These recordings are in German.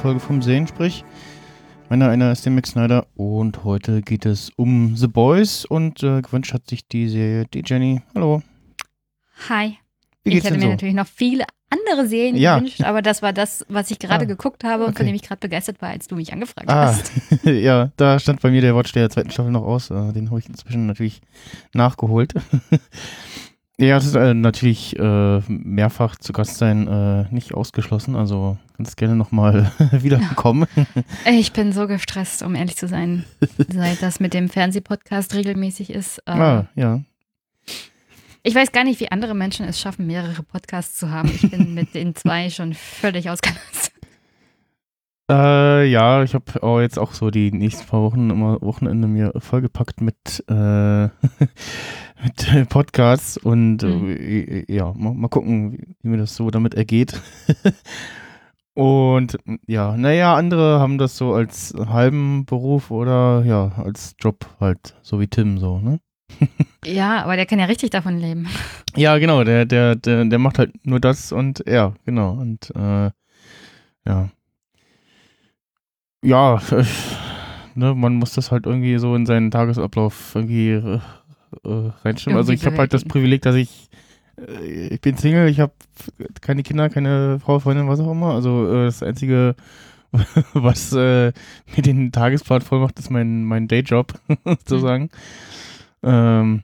Folge vom Sehen, sprich. Meiner einer ist der Max Snyder und heute geht es um The Boys und äh, gewünscht hat sich die Serie die Jenny. Hallo. Hi. Wie Ich geht's hätte denn mir so? natürlich noch viele andere Serien Ja. gewünscht, aber das war das, was ich gerade Ah, geguckt habe und okay. von dem ich gerade begeistert war, als du mich angefragt Ah, hast. ja, da stand bei mir der Watch der zweiten Staffel noch aus. Äh, den habe ich inzwischen natürlich nachgeholt. ja, es ist äh, natürlich äh, mehrfach zu Gast sein äh, nicht ausgeschlossen, also ganz gerne nochmal wiederkommen. Ich bin so gestresst, um ehrlich zu sein, seit das mit dem Fernsehpodcast regelmäßig ist. Äh, Ah, ja. Ich weiß gar nicht, wie andere Menschen es schaffen, mehrere Podcasts zu haben. Ich bin mit den zwei schon völlig ausgelastet. Äh, ja, ich habe auch jetzt auch so die nächsten paar Wochen immer Wochenende mir vollgepackt mit, äh, mit äh, Podcasts und Mhm. äh, ja, mal, mal gucken, wie, wie mir das so damit ergeht. Und ja, naja, andere haben das so als halben Beruf oder ja, als Job halt, so wie Tim so, ne? Ja, aber der kann ja richtig davon leben. Ja, genau, der, der, der, der macht halt nur das und ja, genau. Und äh, ja. Ja, äh, ne, man muss das halt irgendwie so in seinen Tagesablauf irgendwie äh, äh, reinstimmen. Also ich habe halt das. Privileg, dass ich ich bin Single, ich habe keine Kinder, keine Frau, Freundin, was auch immer. Also äh, das Einzige, was äh, mir den Tagesplan voll macht, ist mein, mein Dayjob, sozusagen. Ähm,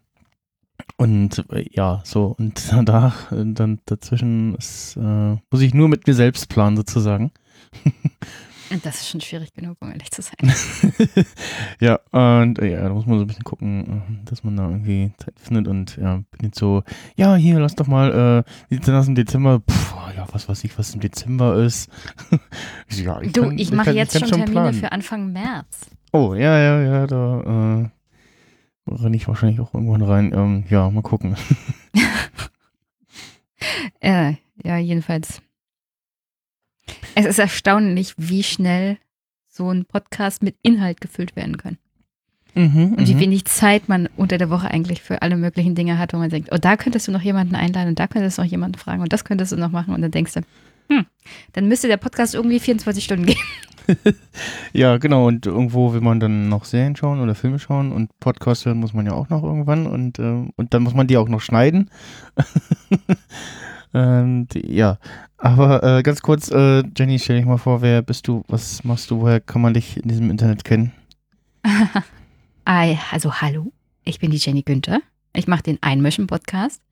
und äh, ja, so, und danach, äh, dann dazwischen ist, äh, muss ich nur mit mir selbst planen, sozusagen. Das ist schon schwierig genug, um ehrlich zu sein. ja, und äh, ja, da muss man so ein bisschen gucken, äh, dass man da irgendwie Zeit findet und ja, bin jetzt so, ja, hier, lass doch mal, äh, denn aus im Dezember? Puh, ja, was weiß ich, was im Dezember ist. Ich ja, Du, kann- ich mache jetzt kann schon Termine planen. für Anfang März. Oh, ja, ja, ja, da äh, renne ich wahrscheinlich auch irgendwann rein. Ähm, ja, mal gucken. Äh, ja, jedenfalls. Es ist erstaunlich, wie schnell so ein Podcast mit Inhalt gefüllt werden kann. Mhm, Und wie mhm. wenig Zeit man unter der Woche eigentlich für alle möglichen Dinge hat, wo man denkt, oh, da könntest du noch jemanden einladen und da könntest du noch jemanden fragen und das könntest du noch machen. Und dann denkst du, hm, dann müsste der Podcast irgendwie 24 Stunden gehen. Ja, genau. Und irgendwo will man dann noch Serien schauen oder Filme schauen und Podcast hören muss man ja auch noch irgendwann und, ähm, und dann muss man die auch noch schneiden. und ja, aber äh, ganz kurz, äh, Jenny, stell dich mal vor, wer bist du, was machst du, woher kann man dich in diesem Internet kennen? Also hallo, ich bin die Jenny Günther. Ich mache den Einmischen-Podcast.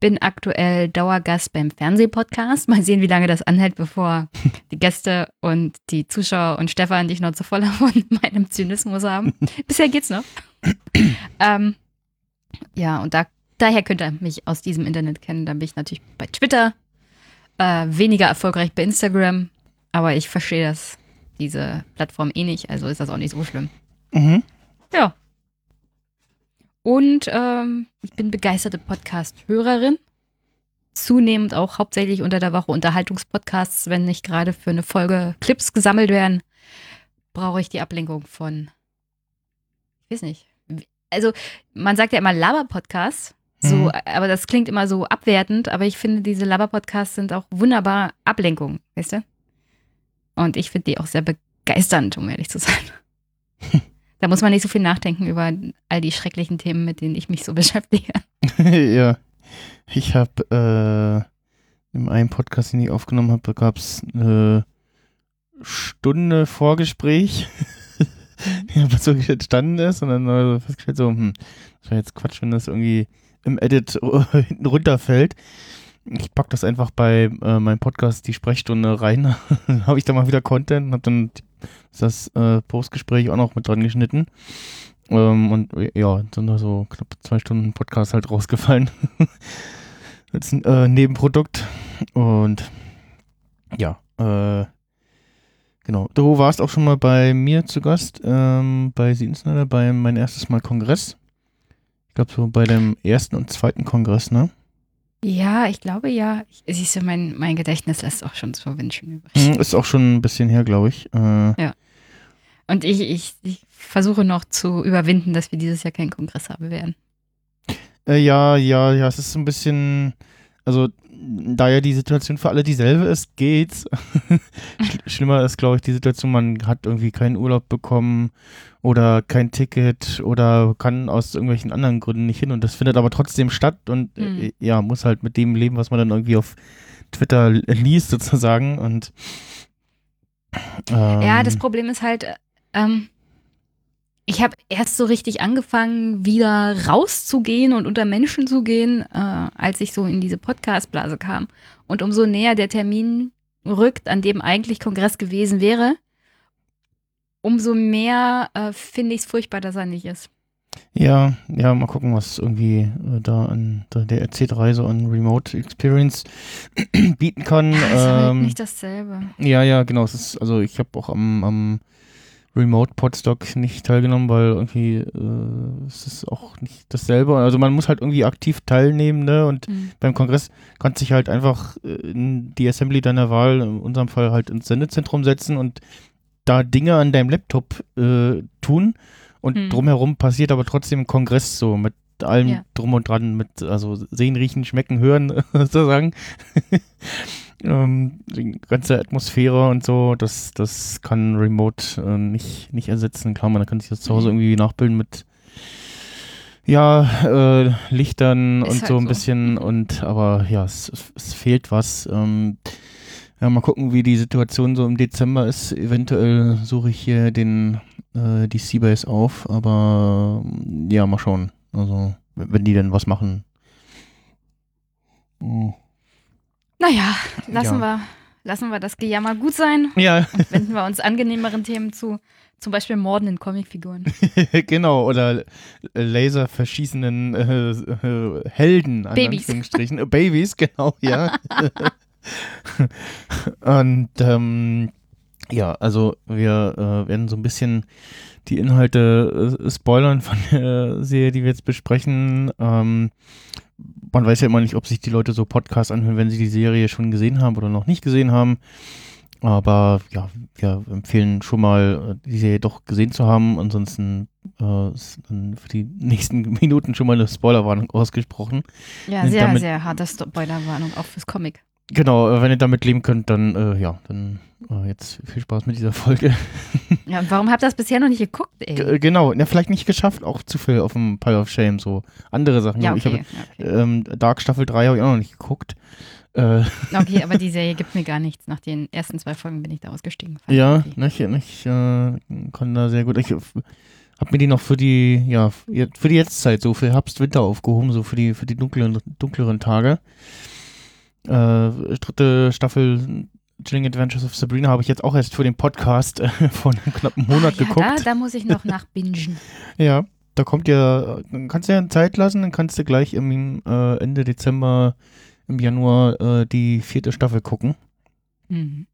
Bin aktuell Dauergast beim Fernsehpodcast. Mal sehen, wie lange das anhält, bevor die Gäste und die Zuschauer und Stefan dich noch zu voller von meinem Zynismus haben. Bisher geht's noch. ähm, ja, und da, daher könnt ihr mich aus diesem Internet kennen. Dann bin ich natürlich bei Twitter, äh, weniger erfolgreich bei Instagram, aber ich verstehe das, diese Plattform eh nicht, also ist das auch nicht so schlimm. Mhm. Ja. Und ähm, ich bin begeisterte Podcast-Hörerin. Zunehmend auch hauptsächlich unter der Woche Unterhaltungspodcasts, wenn nicht gerade für eine Folge Clips gesammelt werden, brauche ich die Ablenkung von, ich weiß nicht. Also, man sagt ja immer Laber-Podcasts, so, Mhm. aber das klingt immer so abwertend, aber ich finde, diese Laber-Podcasts sind auch wunderbar Ablenkung, weißt du? Und ich finde die auch sehr begeisternd, um ehrlich zu sein. Da muss man nicht so viel nachdenken über all die schrecklichen Themen, mit denen ich mich so beschäftige. ja. Ich habe äh, in einem Podcast, den ich aufgenommen habe, gab es eine Stunde Vorgespräch, ja, was wirklich entstanden ist und dann äh, festgestellt so, hm, das wäre jetzt Quatsch, wenn das irgendwie im Edit hinten runterfällt. Ich pack das einfach bei äh, meinem Podcast die Sprechstunde rein. dann habe ich da mal wieder Content und habe dann das äh, Postgespräch auch noch mit dran geschnitten. Ähm, und ja, sind da so knapp zwei Stunden Podcast halt rausgefallen. Als äh, Nebenprodukt. Und ja, äh, genau. Du warst auch schon mal bei mir zu Gast, ähm, bei Sie Insider, bei mein erstes Mal Kongress. Ich glaube, so bei dem ersten und zweiten Kongress, ne? Ja, ich glaube ja. Ich, siehst du, mein, mein Gedächtnis lässt auch schon so wünschen übrig. Hm, Ist auch schon ein bisschen her, glaube ich. Äh, Und ich, ich, ich versuche noch zu überwinden, dass wir dieses Jahr keinen Kongress haben werden. Äh, ja, ja, ja, es ist so ein bisschen, also da ja die Situation für alle dieselbe ist, geht's. Sch- Schlimmer ist, glaube ich, die Situation, man hat irgendwie keinen Urlaub bekommen oder kein Ticket oder kann aus irgendwelchen anderen Gründen nicht hin und das findet aber trotzdem statt und Mhm. äh, ja, muss halt mit dem leben, was man dann irgendwie auf Twitter liest sozusagen und ähm, Ja, das Problem ist halt, äh, ähm, ich habe erst so richtig angefangen, wieder rauszugehen und unter Menschen zu gehen, äh, als ich so in diese Podcast-Blase kam. Und umso näher der Termin rückt, an dem eigentlich Kongress gewesen wäre, umso mehr äh, finde ich es furchtbar, dass er nicht ist. Ja, ja, mal gucken, was irgendwie äh, da an da der RC3 so an Remote Experience bieten kann. Ja, ist halt ähm, nicht dasselbe. ja, ja, genau. Es ist, also ich habe auch am, am Remote Podstock nicht teilgenommen, weil irgendwie äh, es ist auch nicht dasselbe. Also man muss halt irgendwie aktiv teilnehmen, ne? Und Mhm. beim Kongress kannst du dich halt einfach äh, in die Assembly deiner Wahl, in unserem Fall halt ins Sendezentrum setzen und da Dinge an deinem Laptop äh, tun und Hm. drumherum passiert aber trotzdem Kongress so mit allem Ja. drum und dran, mit also sehen, riechen, schmecken, hören sozusagen. ähm, die ganze Atmosphäre und so, das, das kann Remote äh, nicht, nicht ersetzen. Klar, man kann sich das zu Hause Mhm. irgendwie nachbilden mit ja, äh, Lichtern Ist und halt so ein so. bisschen Mhm. und aber ja, es, es- fehlt was. Ähm, ja, mal gucken, wie die Situation so im Dezember ist. Eventuell suche ich hier den äh, die Seabase auf, aber ja, mal schauen. Also, wenn die denn was machen. Oh. Naja, lassen, Ja. wir, lassen wir das Gejammer gut sein Ja, und wenden wir uns angenehmeren Themen zu. Zum Beispiel Morden in Comicfiguren. genau. Oder Laser verschießenden äh, äh, Helden, an Babys. Äh, Babys, genau, ja. Und ähm, ja, also wir äh, werden so ein bisschen die Inhalte äh, spoilern von der Serie, die wir jetzt besprechen. Ähm, man weiß ja immer nicht, ob sich die Leute so Podcasts anhören, wenn sie die Serie schon gesehen haben oder noch nicht gesehen haben. Aber ja, wir empfehlen schon mal, äh, die Serie doch gesehen zu haben. Ansonsten äh, ist dann für die nächsten Minuten schon mal eine Spoilerwarnung ausgesprochen. Ja, sehr, damit- sehr harte Spoilerwarnung, auch fürs Comic. Genau, äh, wenn ihr damit leben könnt, dann äh, ja, dann äh, jetzt viel Spaß mit dieser Folge. Ja, und warum habt ihr das bisher noch nicht geguckt, ey? G äh, genau, ja, vielleicht nicht geschafft, auch zu viel auf dem Pile of Shame, so andere Sachen. ja, Ich okay. habe ja, okay. ähm, Dark Staffel 3 habe ich auch noch nicht geguckt. Äh, okay, aber die Serie gibt mir gar nichts. Nach den ersten zwei Folgen bin ich da ausgestiegen. Ich ja, okay. nicht, nicht, äh, kann da sehr gut. Ich habe mir die noch für die, ja, für die Jetztzeit, so für Herbst, Winter aufgehoben, so für die, für die dunkleren, dunkleren Tage. Äh, dritte Staffel Chilling Adventures of Sabrina habe ich jetzt auch erst für den Podcast äh, vor einem knappen Monat ah, ja, geguckt. Da, da muss ich noch nachbingen. Ja, da kommt ja, dann kannst du ja Zeit lassen, dann kannst du gleich im äh, Ende Dezember, im Januar äh, die vierte Staffel gucken. Mhm.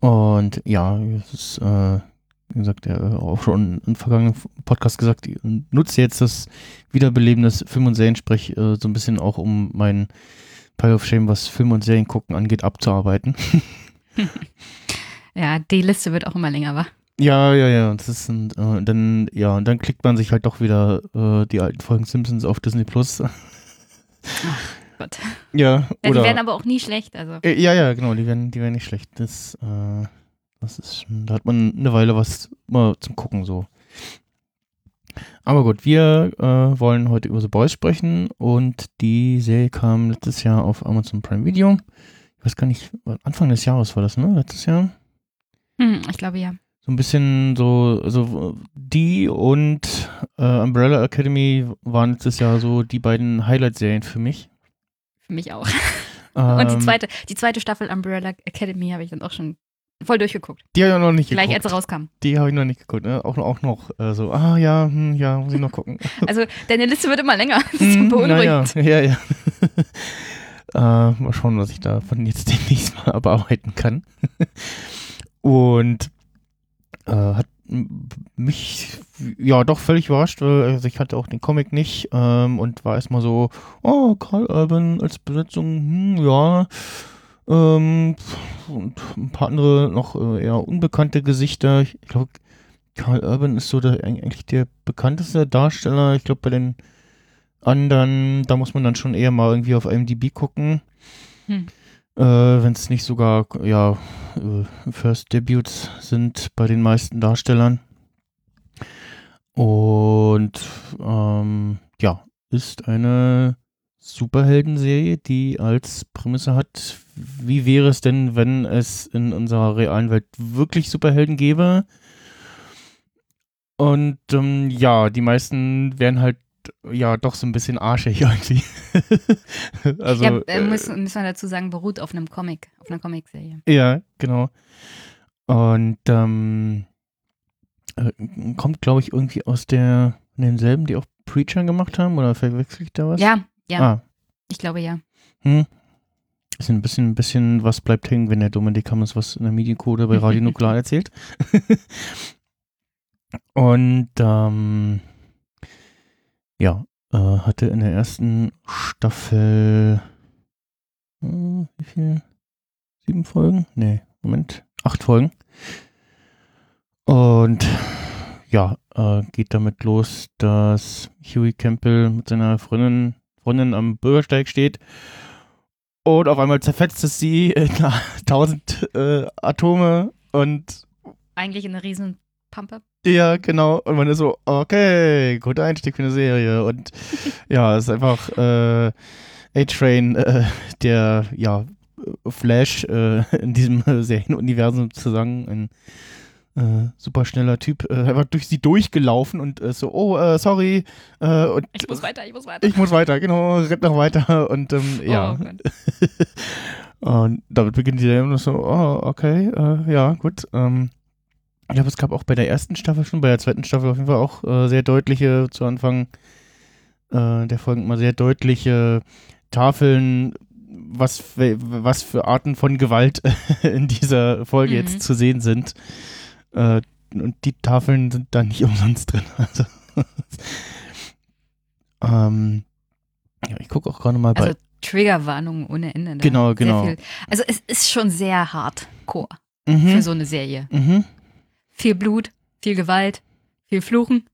Und ja, es ist, äh, wie gesagt, ja, auch schon im vergangenen Podcast gesagt, ich nutze jetzt das Wiederbeleben des Film- und Seriensprech äh, so ein bisschen auch, um mein Pile of Shame, was Film- und Serien gucken angeht, abzuarbeiten. Ja, die Liste wird auch immer länger, wa? Ja, ja, ja. Das ist ein, äh, dann, ja, und dann klickt man sich halt doch wieder äh, die alten Folgen Simpsons auf Disney Plus. Gott. Ja, Ja, die werden aber auch nie schlecht. Also. Äh, ja, ja, genau, die werden, die werden nicht schlecht. Das, äh, das ist schon, da hat man eine Weile was mal zum Gucken so. Aber gut, wir äh, wollen heute über The Boys sprechen und die Serie kam letztes Jahr auf Amazon Prime Video. Ich weiß gar nicht, Anfang des Jahres war das, ne? Letztes Jahr. Hm, ich glaube ja. So ein bisschen so, also die und äh, Umbrella Academy waren letztes Jahr so die beiden Highlight-Serien für mich. Für mich auch. Und die Ähm, zweite, die zweite Staffel Umbrella Academy habe ich dann auch schon voll durchgeguckt. Die habe ich noch nicht Gleich geguckt. als er rauskam. Die habe ich noch nicht geguckt. Ne? Auch, auch noch äh, so, ah ja, hm, ja, muss ich noch gucken. Also deine Liste wird immer länger. Das ist Hm, beunruhigend. naja, ja, ja. äh, mal schauen, was ich davon jetzt demnächst mal abarbeiten kann. Und äh, hat mich ja doch völlig überrascht, weil also ich hatte auch den Comic nicht ähm, und war erstmal so, oh, Carl Urban als Besetzung, hm, ja. Ähm, und ein paar andere noch äh, eher unbekannte Gesichter. Ich, glaube, Carl Urban ist so der, eigentlich der bekannteste Darsteller. Ich glaube, bei den anderen, da muss man dann schon eher mal irgendwie auf IMDb gucken. Hm. Äh, Wenn es nicht sogar, ja, äh, First Debuts sind bei den meisten Darstellern. Und ähm, ja, ist eine Superheldenserie, die als Prämisse hat, wie wäre es denn, wenn es in unserer realen Welt wirklich Superhelden gäbe? Und ähm, ja, die meisten wären halt ja doch so ein bisschen arschig irgendwie. also, ja, äh, äh, muss, muss man dazu sagen, beruht auf einem Comic, auf einer Comicserie. ja, genau. Und ähm, äh, kommt, glaube ich, irgendwie aus der, denselben, die auch Preacher gemacht haben, oder verwechsel ich da was? Ja, ja, Ah, ich glaube ja. hm. Ist ein bisschen, ein bisschen, was bleibt hängen, wenn der Dominik Hammers was in der Mediencode bei Radio Nuklear erzählt. Und ähm, ja, äh, hatte in der ersten Staffel äh, wie viel? Sieben Folgen? Nee, Moment, acht Folgen. Und ja, äh, geht damit los, dass Huey Campbell mit seiner Freundin, Freundin am Bürgersteig steht und auf einmal zerfetzt es sie in tausend äh, Atome und Eigentlich eine riesen Pampe. ja, genau. Und man ist so, okay, guter Einstieg für eine Serie. Und ja, es ist einfach äh, A-Train, äh, der ja Flash äh, in diesem Serienuniversum zu sagen, ein äh, super schneller Typ, äh, einfach durch sie durchgelaufen und äh, so, oh, äh, sorry, äh, und Ich muss weiter, ich muss weiter. ich muss weiter, genau, rennt noch weiter und ähm, ja. Oh Gott. und damit beginnt die Serie so, oh, okay, äh, ja, gut. Ähm, ich glaube, es gab auch bei der ersten Staffel schon, bei der zweiten Staffel auf jeden Fall auch äh, sehr deutliche, zu Anfang äh, der Folgen mal sehr deutliche Tafeln, was, für- was für Arten von Gewalt in dieser Folge Mhm. jetzt zu sehen sind. Äh, und die Tafeln sind da nicht umsonst drin. Also, ähm, ja, ich gucke auch gerade mal bei. Also Triggerwarnungen ohne Ende. Genau, genau. Viel. Also es ist schon sehr hardcore Mhm, für so eine Serie. mhm. Viel Blut, viel Gewalt, viel Fluchen.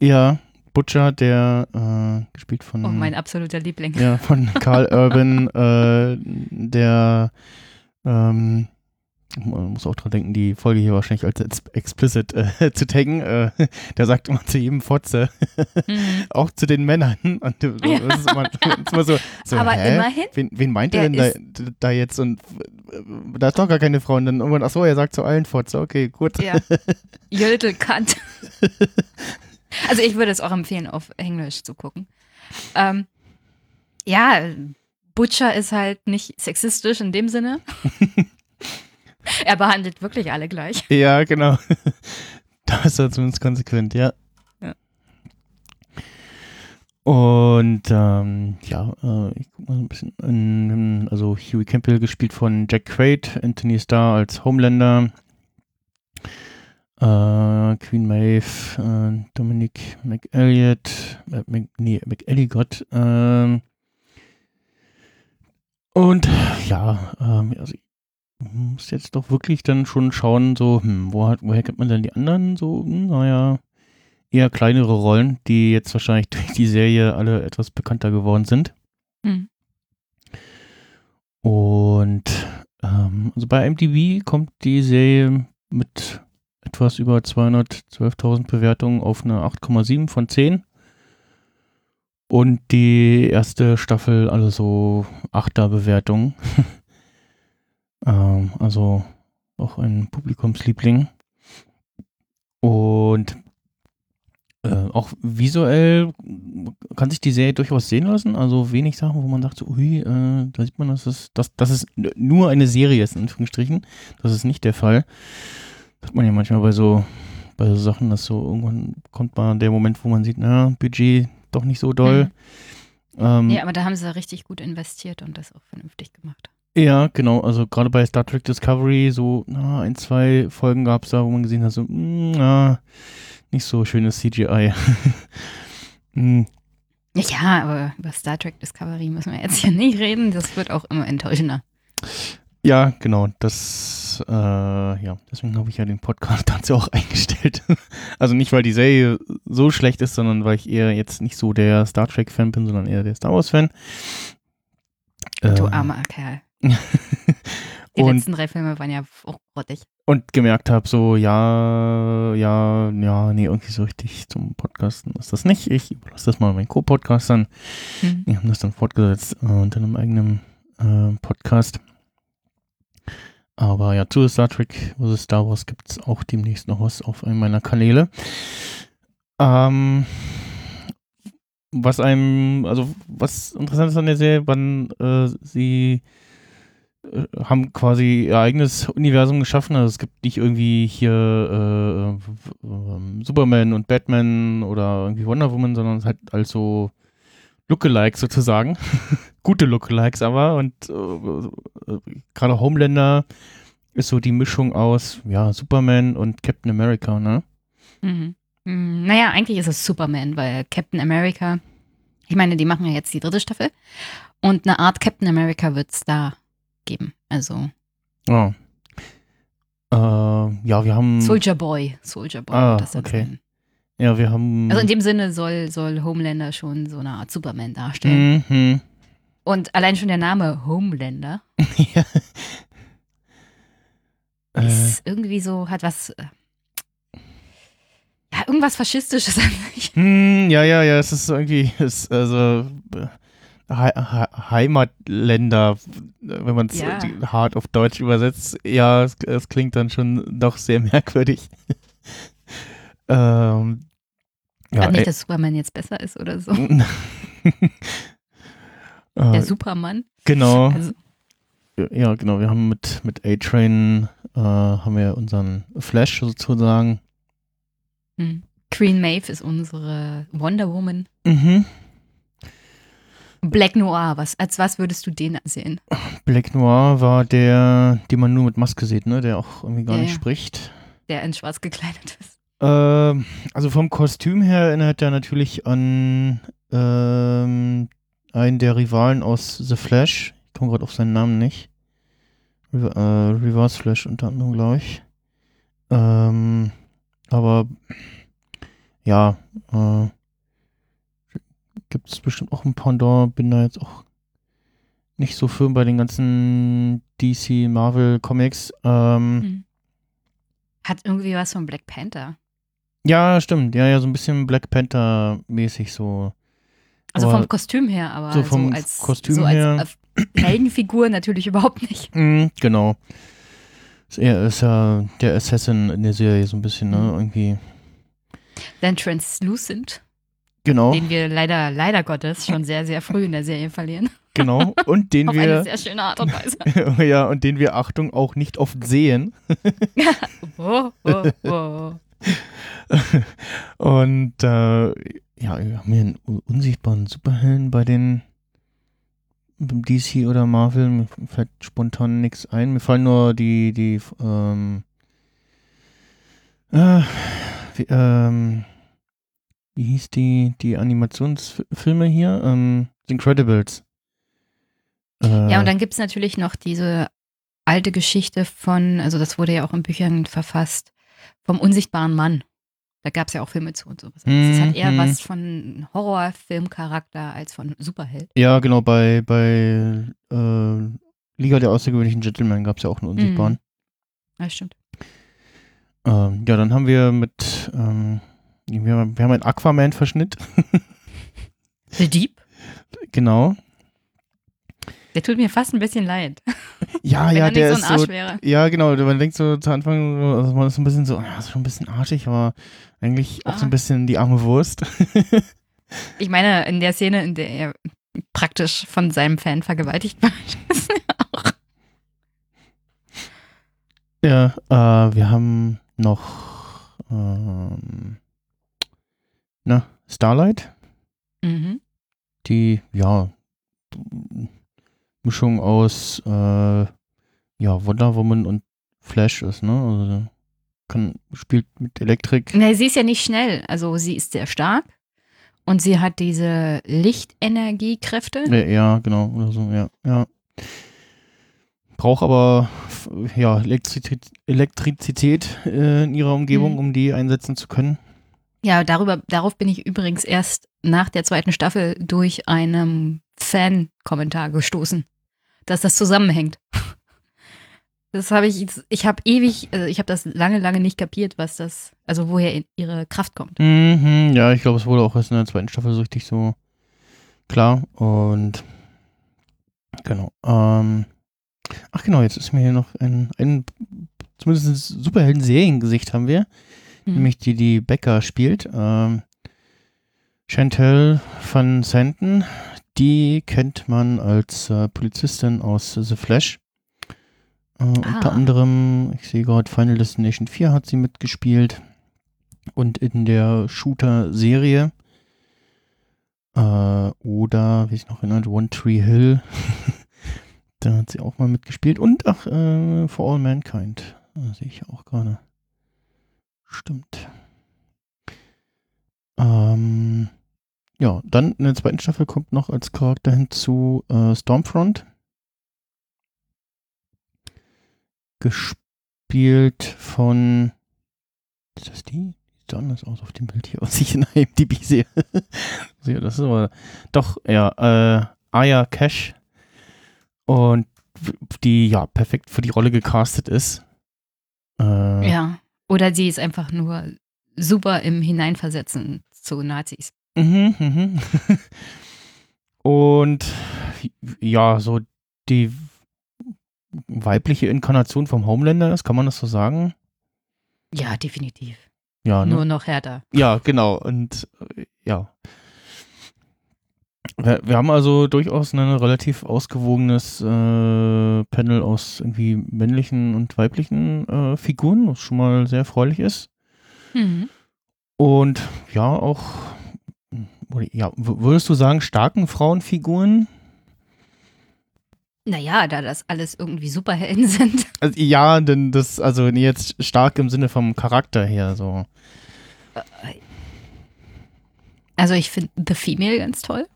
Ja, Butcher, der äh, gespielt von, Oh, mein absoluter Liebling. ja, von Carl Urban, äh, der ähm, man muss auch dran denken, die Folge hier wahrscheinlich als ex- explicit äh, zu taggen. Äh, der sagt immer zu jedem Fotze, Mhm. auch zu den Männern. Und so, Ja. ist immer, ist immer so, so Aber hä? immerhin, Wen, wen meint er denn da, da jetzt? Und äh, da ist doch gar keine Frau. Und dann irgendwann, ach so, er sagt zu allen Fotze. Okay, gut. ja. Cunt. Also ich würde es auch empfehlen, auf Englisch zu gucken. Ähm, ja, Butcher ist halt nicht sexistisch in dem Sinne. er behandelt wirklich alle gleich. Ja, genau. da ist er zumindest konsequent, ja. Ja. Und ähm, ja, äh, ich guck mal so ein bisschen. In, also Huey Campbell gespielt von Jack Quaid, Anthony Starr als Homelander, äh, Queen Maeve, äh, Dominic McElliott, äh, Mc, nee, McElligott, ähm, und ja, ähm, also muss jetzt doch wirklich dann schon schauen, so, hm, wo hat, woher kennt man denn die anderen so, hm, naja, eher kleinere Rollen, die jetzt wahrscheinlich durch die Serie alle etwas bekannter geworden sind. Hm. Und ähm, also bei MTV kommt die Serie mit etwas über 212.000 Bewertungen auf eine 8,7 von 10. Und die erste Staffel, also so 8er Bewertung. ähm, also auch ein Publikumsliebling. Und äh, auch visuell kann sich die Serie durchaus sehen lassen. Also wenig Sachen, wo man sagt, so, ui, äh, da sieht man, dass es, dass, dass es nur eine Serie ist, in Anführungsstrichen. Das ist nicht der Fall. Das hat man ja manchmal bei so, bei so Sachen, dass so irgendwann kommt mal der Moment, wo man sieht, na, Budget doch nicht so doll. Mhm. Ähm, ja, aber da haben sie richtig gut investiert und das auch vernünftig gemacht. Ja, genau. Also gerade bei Star Trek Discovery, so na, ein, zwei Folgen gab es da, wo man gesehen hat, so, mh, mm, na, nicht so schönes CGI. mm. Ja, aber über Star Trek Discovery müssen wir jetzt hier nicht reden. Das wird auch immer enttäuschender. Ja, genau. Das, äh, ja, deswegen habe ich ja den Podcast dazu auch eingestellt. also nicht, weil die Serie so schlecht ist, sondern weil ich eher jetzt nicht so der Star Trek-Fan bin, sondern eher der Star Wars-Fan. Du äh, armer Kerl. Die und, letzten drei Filme waren ja auch grottig. Und gemerkt habe, so, ja, ja, ja, nee, irgendwie so richtig zum Podcasten ist das nicht. Ich überlasse das mal meinen Co-Podcastern. Mhm. Die haben das dann fortgesetzt äh, unter einem eigenen äh, Podcast. Aber ja, zu Star Trek vs. Star Wars gibt es auch demnächst noch was auf einem meiner Kanäle. Ähm, was einem, also was interessant ist an der Serie, wann äh, sie haben quasi ihr eigenes Universum geschaffen. Also es gibt nicht irgendwie hier äh, äh, Superman und Batman oder irgendwie Wonder Woman, sondern es hat also Lookalikes sozusagen. Gute Lookalikes aber. Und äh, äh, gerade Homelander ist so die Mischung aus ja, Superman und Captain America, ne? Mhm. Mhm. Naja, eigentlich ist es Superman, weil Captain America, ich meine, die machen ja jetzt die dritte Staffel. Und eine Art Captain America wird es da geben. Also. Oh. Äh, ja, wir haben. Soldier Boy. Soldier Boy. Ah, das okay. Sein. Ja, wir haben. Also in dem Sinne soll, soll Homelander schon so eine Art Superman darstellen. Mhm. Und allein schon der Name Homelander ja. ist äh. irgendwie so, hat was. Äh, ja, irgendwas Faschistisches an sich. Hm, ja, ja, ja, es ist irgendwie, ist, also He Heimatländer, wenn man es ja. hart auf Deutsch übersetzt, ja, es, es, klingt dann schon doch sehr merkwürdig. ähm, ja, nicht, dass Superman jetzt besser ist oder so. Der äh, Superman. Genau. Also. Ja, genau. Wir haben mit, mit A-Train äh, haben wir unseren Flash sozusagen. Hm. Queen Maeve ist unsere Wonder Woman. Mhm. Black Noir, was, als was würdest du den sehen? Black Noir war der, den man nur mit Maske sieht, ne? Der auch irgendwie gar ja, nicht spricht. Der in schwarz gekleidet ist. Ähm, also vom Kostüm her erinnert er natürlich an ähm, einen der Rivalen aus The Flash. Ich komme gerade auf seinen Namen nicht. Re äh, Reverse Flash unter anderem, glaube ich. Ähm, aber ja, äh, gibt es bestimmt auch ein Pendant. Bin da jetzt auch nicht so firm bei den ganzen DC Marvel Comics. Ähm, hm. Hat irgendwie was von Black Panther. Ja, stimmt. Ja, ja, so ein bisschen Black Panther mäßig so. Also aber vom Kostüm her, aber so, vom so als, Kostüm so her. als Heldenfigur natürlich überhaupt nicht. Mm, genau. Er ist ja der Assassin in der Serie so ein bisschen, ne? Mhm. Irgendwie. Dann Translucent. Genau. Den wir leider, leider Gottes schon sehr, sehr früh in der Serie verlieren. Genau. Und den Auf wir. Eine sehr schöne Art und Weise. ja, und den wir, Achtung, auch nicht oft sehen. oh, oh, oh. und äh, ja, wir haben hier einen unsichtbaren Superhelden bei den DC oder Marvel. Mir fällt spontan nichts ein. Mir fallen nur die, die, ähm, äh, wie, ähm, wie hieß die, die Animationsfilme hier? Ähm, The Incredibles. Äh, ja, und dann gibt es natürlich noch diese alte Geschichte von, also das wurde ja auch in Büchern verfasst, vom unsichtbaren Mann. Da gab es ja auch Filme zu und sowas. Also es hat eher mhm. was von Horrorfilmcharakter als von Superheld. Ja, genau, bei, bei äh, Liga der außergewöhnlichen Gentlemen gab es ja auch einen Unsichtbaren. Mhm. Ja, stimmt. Ähm, ja, dann haben wir mit ähm, wir haben, wir haben einen Aquaman-Verschnitt. The Deep? Genau. Der tut mir fast ein bisschen leid. Ja, Wenn ja, der so ist so. Wäre. Ja, genau. Man denkt so zu Anfang, also man ist ein bisschen so, ja, ist schon ein bisschen arschig, aber eigentlich auch so ein ah. bisschen die arme Wurst. Ich meine, in der Szene, in der er praktisch von seinem Fan vergewaltigt wird. ist auch- Ja, äh, wir haben noch ähm, na, Starlight, mhm. die ja Mischung aus äh, ja, Wonder Woman und Flash ist, ne? Also kann, spielt mit Elektrik. Na, sie ist ja nicht schnell. Also sie ist sehr stark und sie hat diese Lichtenergiekräfte. Ja, ja, genau, oder so, ja, ja. Braucht aber ja, Elektrizität, Elektrizität äh, in ihrer Umgebung, Mhm. um die einsetzen zu können. Ja, darüber, darauf bin ich übrigens erst nach der zweiten Staffel durch einen Fan-Kommentar gestoßen, dass das zusammenhängt. Das habe ich, ich habe ewig, also ich habe das lange, lange nicht kapiert, was das, also woher ihre Kraft kommt. Mhm, ja, ich glaube, es wurde auch erst in der zweiten Staffel so richtig so klar. Und genau. Ähm, ach genau, jetzt ist mir hier noch ein, ein zumindest ein Superhelden-Seriengesicht haben wir, Hm. nämlich die, die Becker spielt. Ähm, Chantel van Santen, die kennt man als äh, Polizistin aus The Flash. Äh, Unter Ah. anderem, ich sehe gerade, Final Destination 4 hat sie mitgespielt. Und in der Shooter-Serie. Äh, oder, wie ich noch erinnert, One Tree Hill. da hat sie auch mal mitgespielt. Und, ach, äh, For All Mankind. Da sehe ich auch gerade. Stimmt. Ähm, ja, dann in der zweiten Staffel kommt noch als Charakter hinzu äh, Stormfront. Gespielt von. Ist das die? Sieht anders aus auf dem Bild hier, was ich in IMDb sehe. sehe das ist aber. Doch, ja, äh, Aya Cash. Und die ja perfekt für die Rolle gecastet ist. Äh, Ja. Oder sie ist einfach nur super im Hineinversetzen zu Nazis. Mhm, mhm. Und ja, so die weibliche Inkarnation vom Homelander ist, kann man das so sagen? Ja, definitiv. Ja, ne? Nur noch härter. Ja, genau. Und äh, ja. Wir, haben also durchaus ein relativ ausgewogenes äh, Panel aus irgendwie männlichen und weiblichen äh, Figuren, was schon mal sehr erfreulich ist. Mhm. Und ja, auch, ja, würdest du sagen, starken Frauenfiguren? Naja, da das alles irgendwie Superhelden sind. Also, ja, denn das, also jetzt stark im Sinne vom Charakter her, so. Also ich finde The Female ganz toll.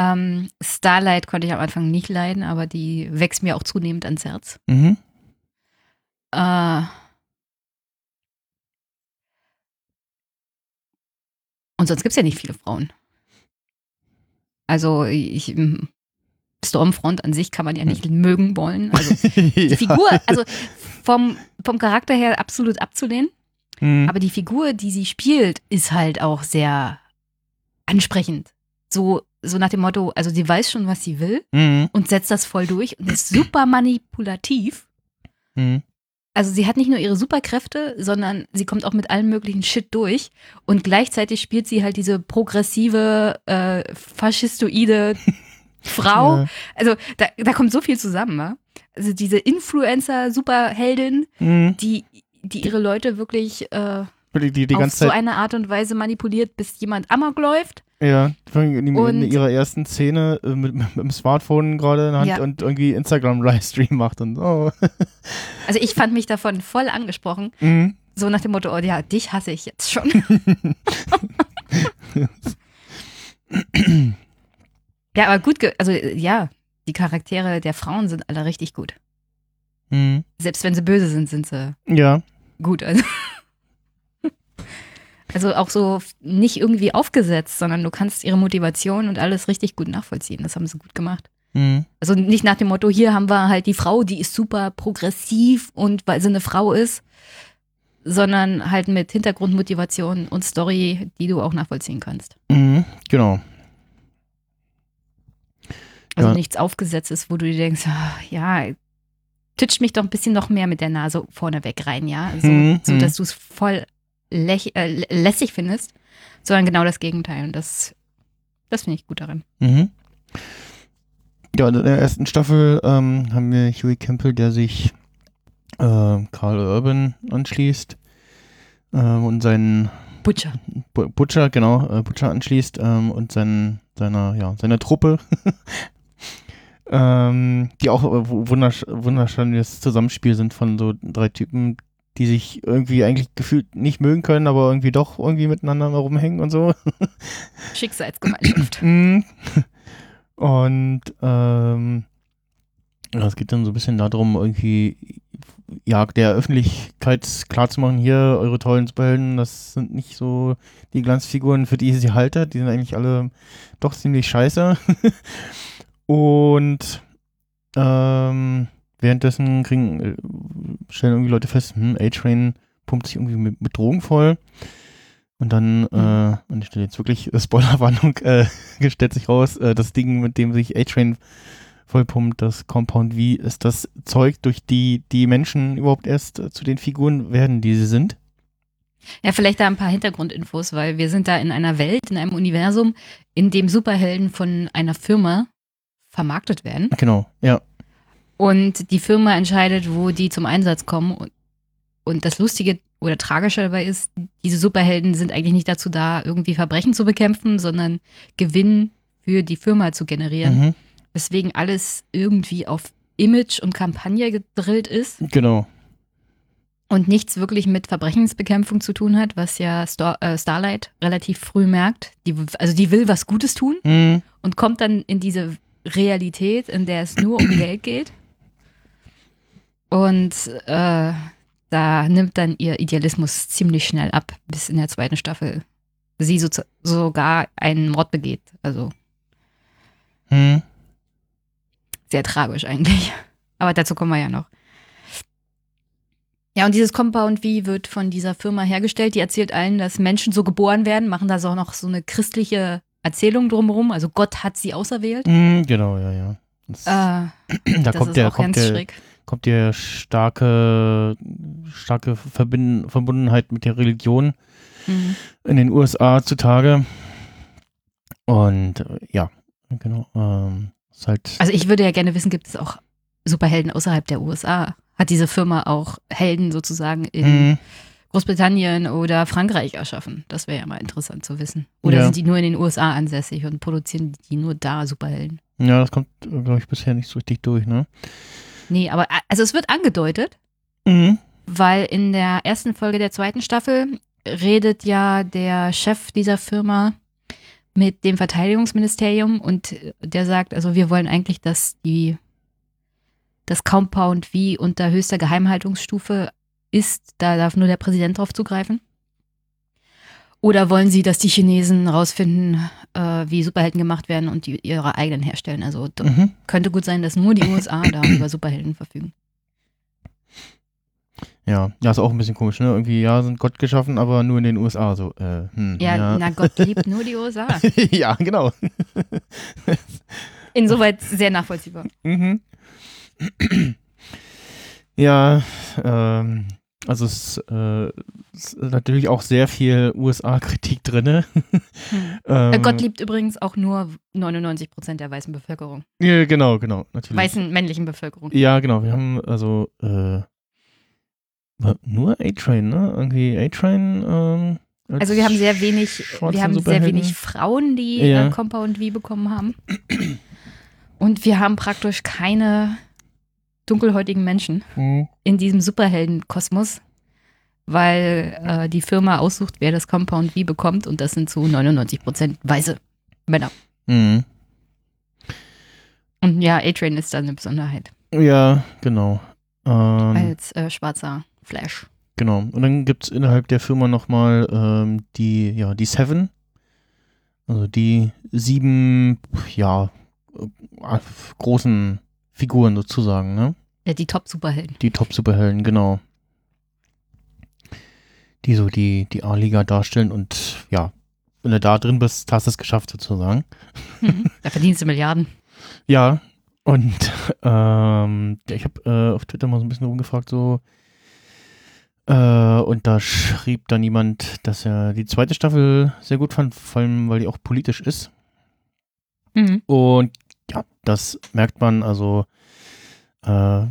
Ähm, Starlight konnte ich am Anfang nicht leiden, aber die wächst mir auch zunehmend ans Herz. Mhm. Äh, und sonst gibt es ja nicht viele Frauen. Also ich, m, Stormfront an sich kann man ja nicht mögen wollen. Also die Figur, also vom, vom Charakter her absolut abzulehnen. Mhm. Aber die Figur, die sie spielt, ist halt auch sehr ansprechend. So, so nach dem Motto, also sie weiß schon, was sie will Mhm. und setzt das voll durch und ist super manipulativ. Mhm. Also sie hat nicht nur ihre Superkräfte, sondern sie kommt auch mit allem möglichen Shit durch. Und gleichzeitig spielt sie halt diese progressive, äh, faschistoide Frau. Ja. Also da, da kommt so viel zusammen, wa? Also diese Influencer-Superheldin, Mhm. die, die ihre Leute wirklich äh, Die, die, die auf so eine Art und Weise manipuliert, bis jemand amok läuft. Ja, in, in, Und- ihrer ersten Szene äh, mit, mit dem Smartphone gerade in der Hand Ja. und irgendwie Instagram-Livestream macht und so. Also ich fand mich davon voll angesprochen. Mhm. So nach dem Motto, oh ja, dich hasse ich jetzt schon. ja, aber gut, also ja, die Charaktere der Frauen sind alle richtig gut. Mhm. Selbst wenn sie böse sind, sind sie Ja. gut. Also, also auch so nicht irgendwie aufgesetzt, sondern du kannst ihre Motivation und alles richtig gut nachvollziehen. Das haben sie gut gemacht. Mhm. Also nicht nach dem Motto, hier haben wir halt die Frau, die ist super progressiv und weil sie eine Frau ist, sondern halt mit Hintergrundmotivation und Story, die du auch nachvollziehen kannst. Mhm. Genau. Also Ja. nichts Aufgesetztes, wo du dir denkst, ah, ja, titscht mich doch ein bisschen noch mehr mit der Nase vorne weg rein, ja, so, Mhm, so mhm. dass du es voll äh, lässig findest, sondern genau das Gegenteil. Und das, das finde ich gut darin. Mhm. Ja, in der ersten Staffel ähm, haben wir Huey Campbell, der sich äh, Carl Urban anschließt äh, und seinen Butcher. Bu- Butcher, genau, äh, Butcher anschließt ähm, und sein, seiner, ja, seiner Truppe, ähm, die auch äh, wu- wundersch wunderschönes Zusammenspiel sind von so drei Typen, die sich irgendwie eigentlich gefühlt nicht mögen können, aber irgendwie doch irgendwie miteinander rumhängen und so. Schicksalsgemeinschaft. Mm. Und ähm, ja, es geht dann so ein bisschen darum, irgendwie ja, der Öffentlichkeit klarzumachen, hier, eure tollen Superhelden, das sind nicht so die Glanzfiguren, für die ihr sie haltet, die sind eigentlich alle doch ziemlich scheiße. Und ähm, währenddessen kriegen, äh, stellen irgendwie Leute fest, hm, A-Train pumpt sich irgendwie mit, mit Drogen voll. Und dann, äh, und ich stelle jetzt wirklich äh, Spoilerwarnung, äh, stellt sich raus, äh, das Ding, mit dem sich A-Train vollpumpt, das Compound V, ist das Zeug, durch die die Menschen überhaupt erst äh, zu den Figuren werden, die sie sind. Ja, vielleicht da ein paar Hintergrundinfos, weil wir sind da in einer Welt, in einem Universum, in dem Superhelden von einer Firma vermarktet werden. Genau, ja. Und die Firma entscheidet, wo die zum Einsatz kommen. Und, und das Lustige oder Tragische dabei ist, diese Superhelden sind eigentlich nicht dazu da, irgendwie Verbrechen zu bekämpfen, sondern Gewinn für die Firma zu generieren. Mhm. Weswegen alles irgendwie auf Image und Kampagne gedrillt ist Genau. und nichts wirklich mit Verbrechensbekämpfung zu tun hat, was ja Star äh, Starlight relativ früh merkt. Die, also die will was Gutes tun Mhm. und kommt dann in diese Realität, in der es nur um Geld geht. Und äh, da nimmt dann ihr Idealismus ziemlich schnell ab, bis in der zweiten Staffel sie so, sogar einen Mord begeht. Also Mhm. sehr tragisch eigentlich. Aber dazu kommen wir ja noch. Ja, und dieses Compound V wird von dieser Firma hergestellt. Die erzählt allen, dass Menschen so geboren werden, machen da so noch so eine christliche Erzählung drumherum. Also Gott hat sie auserwählt. Mhm, genau, ja, ja. Das, Äh, da das kommt ist der, auch kommt ganz der, schräg. Kommt der starke, starke Verbin Verbundenheit mit der Religion Mhm. in den USA zutage. Und äh, ja, genau. Ähm, ist halt. Also ich würde ja gerne wissen, gibt es auch Superhelden außerhalb der USA? Hat diese Firma auch Helden sozusagen in Mhm. Großbritannien oder Frankreich erschaffen? Das wäre ja mal interessant zu wissen. Oder Ja. sind die nur in den USA ansässig und produzieren die nur da Superhelden? Ja, das kommt, glaube ich, bisher nicht so richtig durch, ne? Nee, aber äh, also es wird angedeutet, Mhm. weil in der ersten Folge der zweiten Staffel redet ja der Chef dieser Firma mit dem Verteidigungsministerium und der sagt, also wir wollen eigentlich, dass die das Compound wie unter höchster Geheimhaltungsstufe ist, da darf nur der Präsident drauf zugreifen. Oder wollen Sie, dass die Chinesen rausfinden, äh, wie Superhelden gemacht werden und die ihre eigenen herstellen? Also Mhm. könnte gut sein, dass nur die USA da über Superhelden verfügen. Ja, ja, ist auch ein bisschen komisch, ne? Irgendwie, ja, sind Gott geschaffen, aber nur in den USA, so, äh, hm, Ja, ja. na Gott liebt nur die USA. ja, genau. Insoweit sehr nachvollziehbar. Mhm. Ja, ähm, also es äh, ist natürlich auch sehr viel USA-Kritik drin. Hm. ähm, Äh, Gott liebt übrigens auch nur 99 Prozent der weißen Bevölkerung. Ja, genau, genau, natürlich. Weißen männlichen Bevölkerung. Ja, genau, wir haben also äh, nur A-Train, ne? Irgendwie A-Train. Ähm, als Also wir haben sehr wenig, wir haben sehr wenig Frauen, die Ja. äh, Compound V bekommen haben. Und wir haben praktisch keine dunkelhäutigen Menschen Mhm. in diesem Superheldenkosmos, weil äh, die Firma aussucht, wer das Compound V bekommt und das sind zu 99 Prozent weiße Männer. Mhm. Und ja, A-Train ist da eine Besonderheit Ja, genau. Ähm, als äh, schwarzer Flash. Genau. Und dann gibt es innerhalb der Firma nochmal ähm, die, ja, die Seven. Also die sieben, ja, äh, großen Figuren sozusagen, ne? Ja, die Top-Superhelden. Die Top-Superhelden, genau. Die so die, die A-Liga darstellen und ja, wenn du da drin bist, hast du es geschafft sozusagen. Mhm. Da verdienst du Milliarden. Ja, und ähm, ich habe äh, auf Twitter mal so ein bisschen rumgefragt, so Äh, und da schrieb dann jemand, dass er die zweite Staffel sehr gut fand, vor allem weil die auch politisch ist. Mhm. Und ja, das merkt man. Also, äh,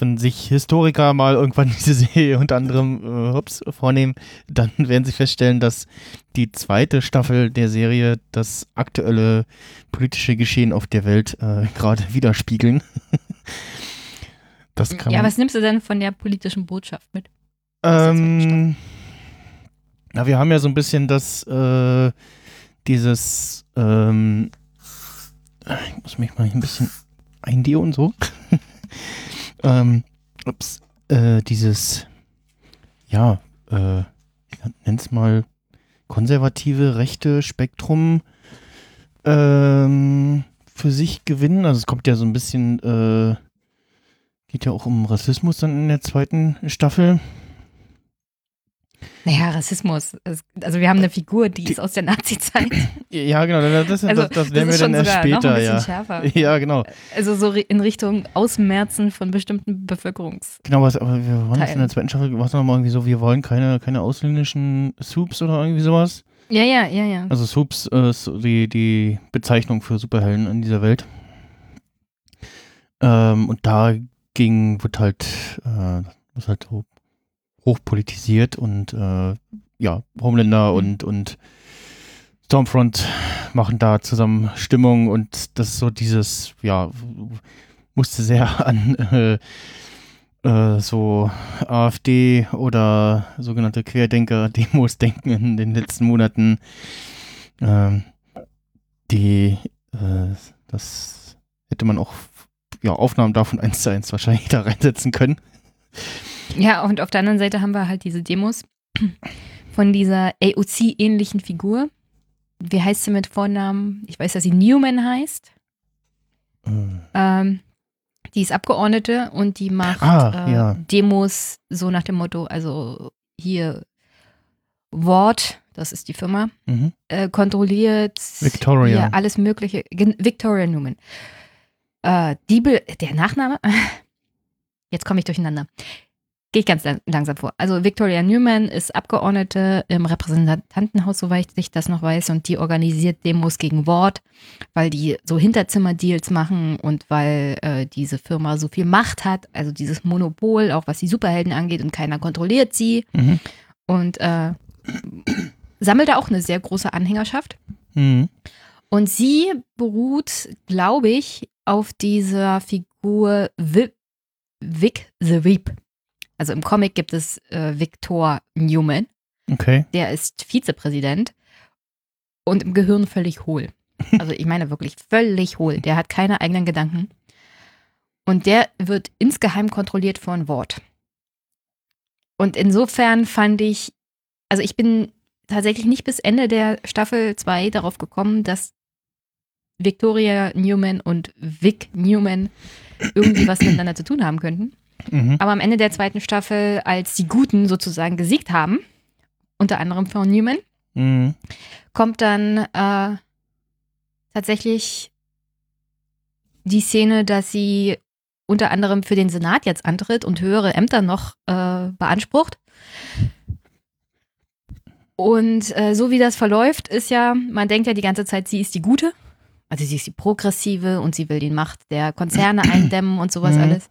wenn sich Historiker mal irgendwann diese Serie unter anderem äh, ups, vornehmen, dann werden sie feststellen, dass die zweite Staffel der Serie das aktuelle politische Geschehen auf der Welt äh, gerade widerspiegeln. das kann Ja, was nimmst du denn von der politischen Botschaft mit? ähm, na, wir haben ja so ein bisschen das, äh, dieses, ähm, ich muss mich mal hier ein bisschen eindeuen, so. ähm, ups, äh, dieses, ja, äh, nenn's mal konservative, rechte Spektrum ähm, für sich gewinnen. Also es kommt ja so ein bisschen, äh, geht ja auch um Rassismus dann in der zweiten Staffel. Naja, Rassismus. Also wir haben eine Figur, die, Die- ist aus der Nazi-Zeit. Ja, genau, das, das, Also das, lernen wir dann erst später, ja. schärfer. Ja, genau. Also so in Richtung Ausmerzen von bestimmten Bevölkerungs... Genau, was, aber wir wollen das in der zweiten Staffel, was nochmal irgendwie so, wir wollen keine, keine ausländischen Soups oder irgendwie sowas. Ja, ja, ja, ja. Also Soups äh, ist die, die Bezeichnung für Superhelden in dieser Welt. Ähm, und dagegen wird halt, äh, wird halt so hochpolitisiert und äh, ja, Homelander Mhm. und, und Stormfront machen da zusammen Stimmung und das ist so dieses, ja, musste sehr an äh, äh, so AfD oder sogenannte Querdenker-Demos denken in den letzten Monaten. Ähm, die, äh, das hätte man auch, ja, Aufnahmen davon eins zu eins wahrscheinlich da reinsetzen können. Ja, und auf der anderen Seite haben wir halt diese Demos von dieser AOC-ähnlichen Figur. Wie heißt sie mit Vornamen? Ich weiß, dass sie Newman heißt. Äh, Ähm, die ist Abgeordnete und die macht Ah, äh, ja. Demos so nach dem Motto, also hier Wort, das ist die Firma, mhm. äh, kontrolliert Victoria. alles Mögliche. Victoria Newman. Äh, Diebel, der Nachname? Jetzt komme ich durcheinander. Geht ganz lang- langsam vor. Also Victoria Newman ist Abgeordnete im Repräsentantenhaus, soweit ich das noch weiß, und die organisiert Demos gegen Wort, weil die so Hinterzimmerdeals machen und weil äh, diese Firma so viel Macht hat, also dieses Monopol, auch was die Superhelden angeht, und keiner kontrolliert sie. Mhm. Und äh, sammelt da auch eine sehr große Anhängerschaft. Mhm. Und sie beruht, glaube ich, auf dieser Figur Vi- Vic the Reap. Also im Comic gibt es äh, Victor Newman, Okay. der ist Vizepräsident und im Gehirn völlig hohl. Also ich meine wirklich völlig hohl. Der hat keine eigenen Gedanken. Und der wird insgeheim kontrolliert von Wort. Und insofern fand ich, also ich bin tatsächlich nicht bis Ende der Staffel 2 darauf gekommen, dass Victoria Newman und Vic Newman irgendwie was miteinander zu tun haben könnten. Mhm. Aber am Ende der zweiten Staffel, als die Guten sozusagen gesiegt haben, unter anderem von Newman, Mhm. kommt dann äh, tatsächlich die Szene, dass sie unter anderem für den Senat jetzt antritt und höhere Ämter noch äh, beansprucht. Und äh, so wie das verläuft, ist ja, man denkt ja die ganze Zeit, sie ist die Gute. Also sie ist die Progressive und sie will die Macht der Konzerne eindämmen und sowas Mhm. alles.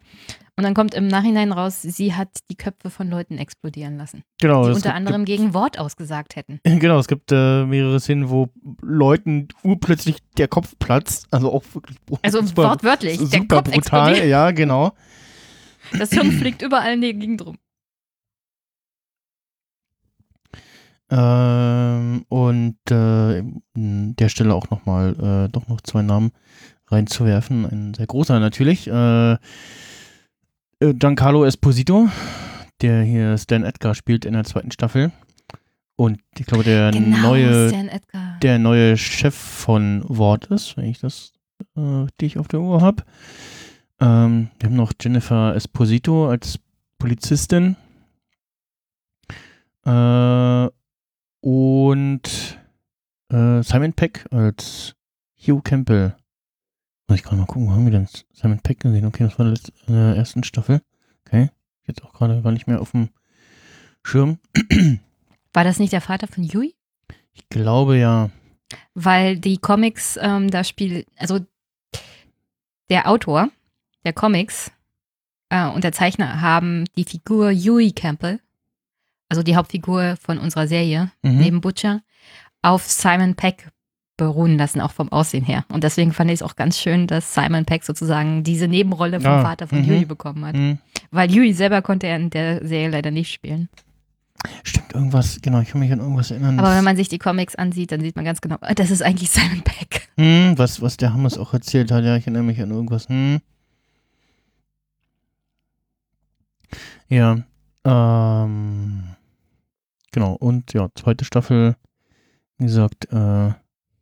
Und dann kommt im Nachhinein raus, sie hat die Köpfe von Leuten explodieren lassen, Genau. die unter gibt- anderem gegen Wort ausgesagt hätten. Genau, es gibt äh, mehrere Szenen, wo Leuten urplötzlich der Kopf platzt. Also auch wirklich Also super, wortwörtlich, der super Kopf brutal. explodiert. Ja, genau. Das Hirn fliegt überall in die Gegend rum. Ähm, und äh, an der Stelle auch nochmal äh, doch noch zwei Namen reinzuwerfen. Ein sehr großer natürlich. Äh, Giancarlo Esposito, der hier Stan Edgar spielt in der zweiten Staffel. Und ich glaube, der genau, neue der neue Chef von Wort ist, wenn ich das äh, richtig auf der Uhr habe. Ähm, wir haben noch Jennifer Esposito als Polizistin. Äh, und äh, Simon Peck als Hugh Campbell. Muss ich gerade mal gucken, wo haben wir denn Simon Peck gesehen? Okay, das war in der ersten Staffel. Okay. Jetzt auch gerade gar nicht mehr auf dem Schirm. War das nicht der Vater von Yui? Ich glaube ja. Weil die Comics, ähm, da spielt, also der Autor der Comics äh, und der Zeichner haben die Figur Yui Campbell, also die Hauptfigur von unserer Serie, Mhm. neben Butcher, auf Simon Peck beruhen lassen, auch vom Aussehen her. Und deswegen fand ich es auch ganz schön, dass Simon Peck sozusagen diese Nebenrolle vom Ah, Vater von mhm. Yui bekommen hat. Hm. Weil Yui selber konnte er in der Serie leider nicht spielen. Stimmt, irgendwas, genau, ich kann mich an irgendwas erinnern. Aber wenn man sich die Comics ansieht, dann sieht man ganz genau, ah, das ist eigentlich Simon Peck. hm, was, was der Hammes auch erzählt hat, ja, ich erinnere mich an irgendwas. Hm. Ja, ähm, genau, und ja, zweite Staffel, wie gesagt, äh,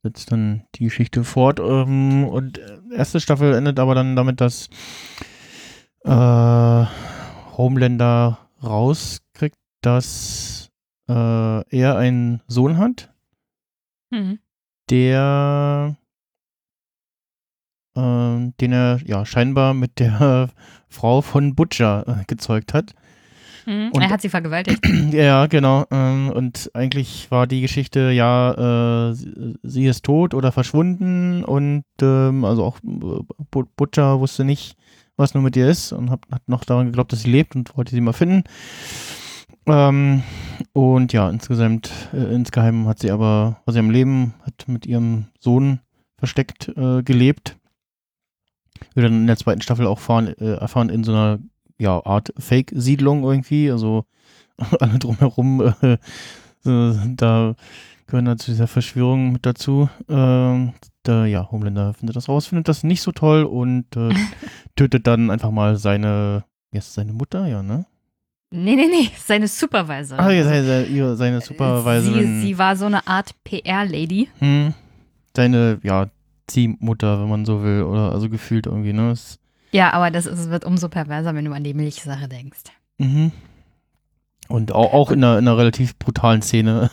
setzt dann die Geschichte fort. Ähm, und äh, erste Staffel endet aber dann damit, dass äh, Homelander rauskriegt, dass äh, er einen Sohn hat, Mhm. der ähm, den er ja scheinbar mit der Frau von Butcher äh, gezeugt hat. Mhm. Und- Er hat sie vergewaltigt. ja, genau. Ähm, und eigentlich war die Geschichte, ja, äh, sie, ist tot oder verschwunden und ähm, also auch äh, Bu- Butcher wusste nicht, was nur mit ihr ist und hat, hat noch daran geglaubt, dass sie lebt und wollte sie mal finden. Ähm, und ja, insgesamt, äh, insgeheim hat sie aber, war sie am Leben, hat mit ihrem Sohn versteckt äh, gelebt. Wir dann in der zweiten Staffel auch fahren, äh, erfahren in so einer ja, Art Fake-Siedlung irgendwie. Also alle drumherum, äh, da gehören da zu dieser Verschwörung mit dazu. Ähm, der, ja, Homelander findet das raus, findet das nicht so toll und äh, tötet dann einfach mal seine, heißt seine Mutter, ja, ne? Nee, nee, nee, seine Supervisorin. Ah, ja, seine, ihre- seine Supervisorin. Sie, sie war so eine Art PR-Lady. hm, seine, ja, Ziehmutter, wenn man so will, oder also gefühlt irgendwie, ne? Das, Ja, aber das ist, wird umso perverser, wenn du an die Milchsache denkst. Mhm. Und auch, auch in, einer, in einer relativ brutalen Szene.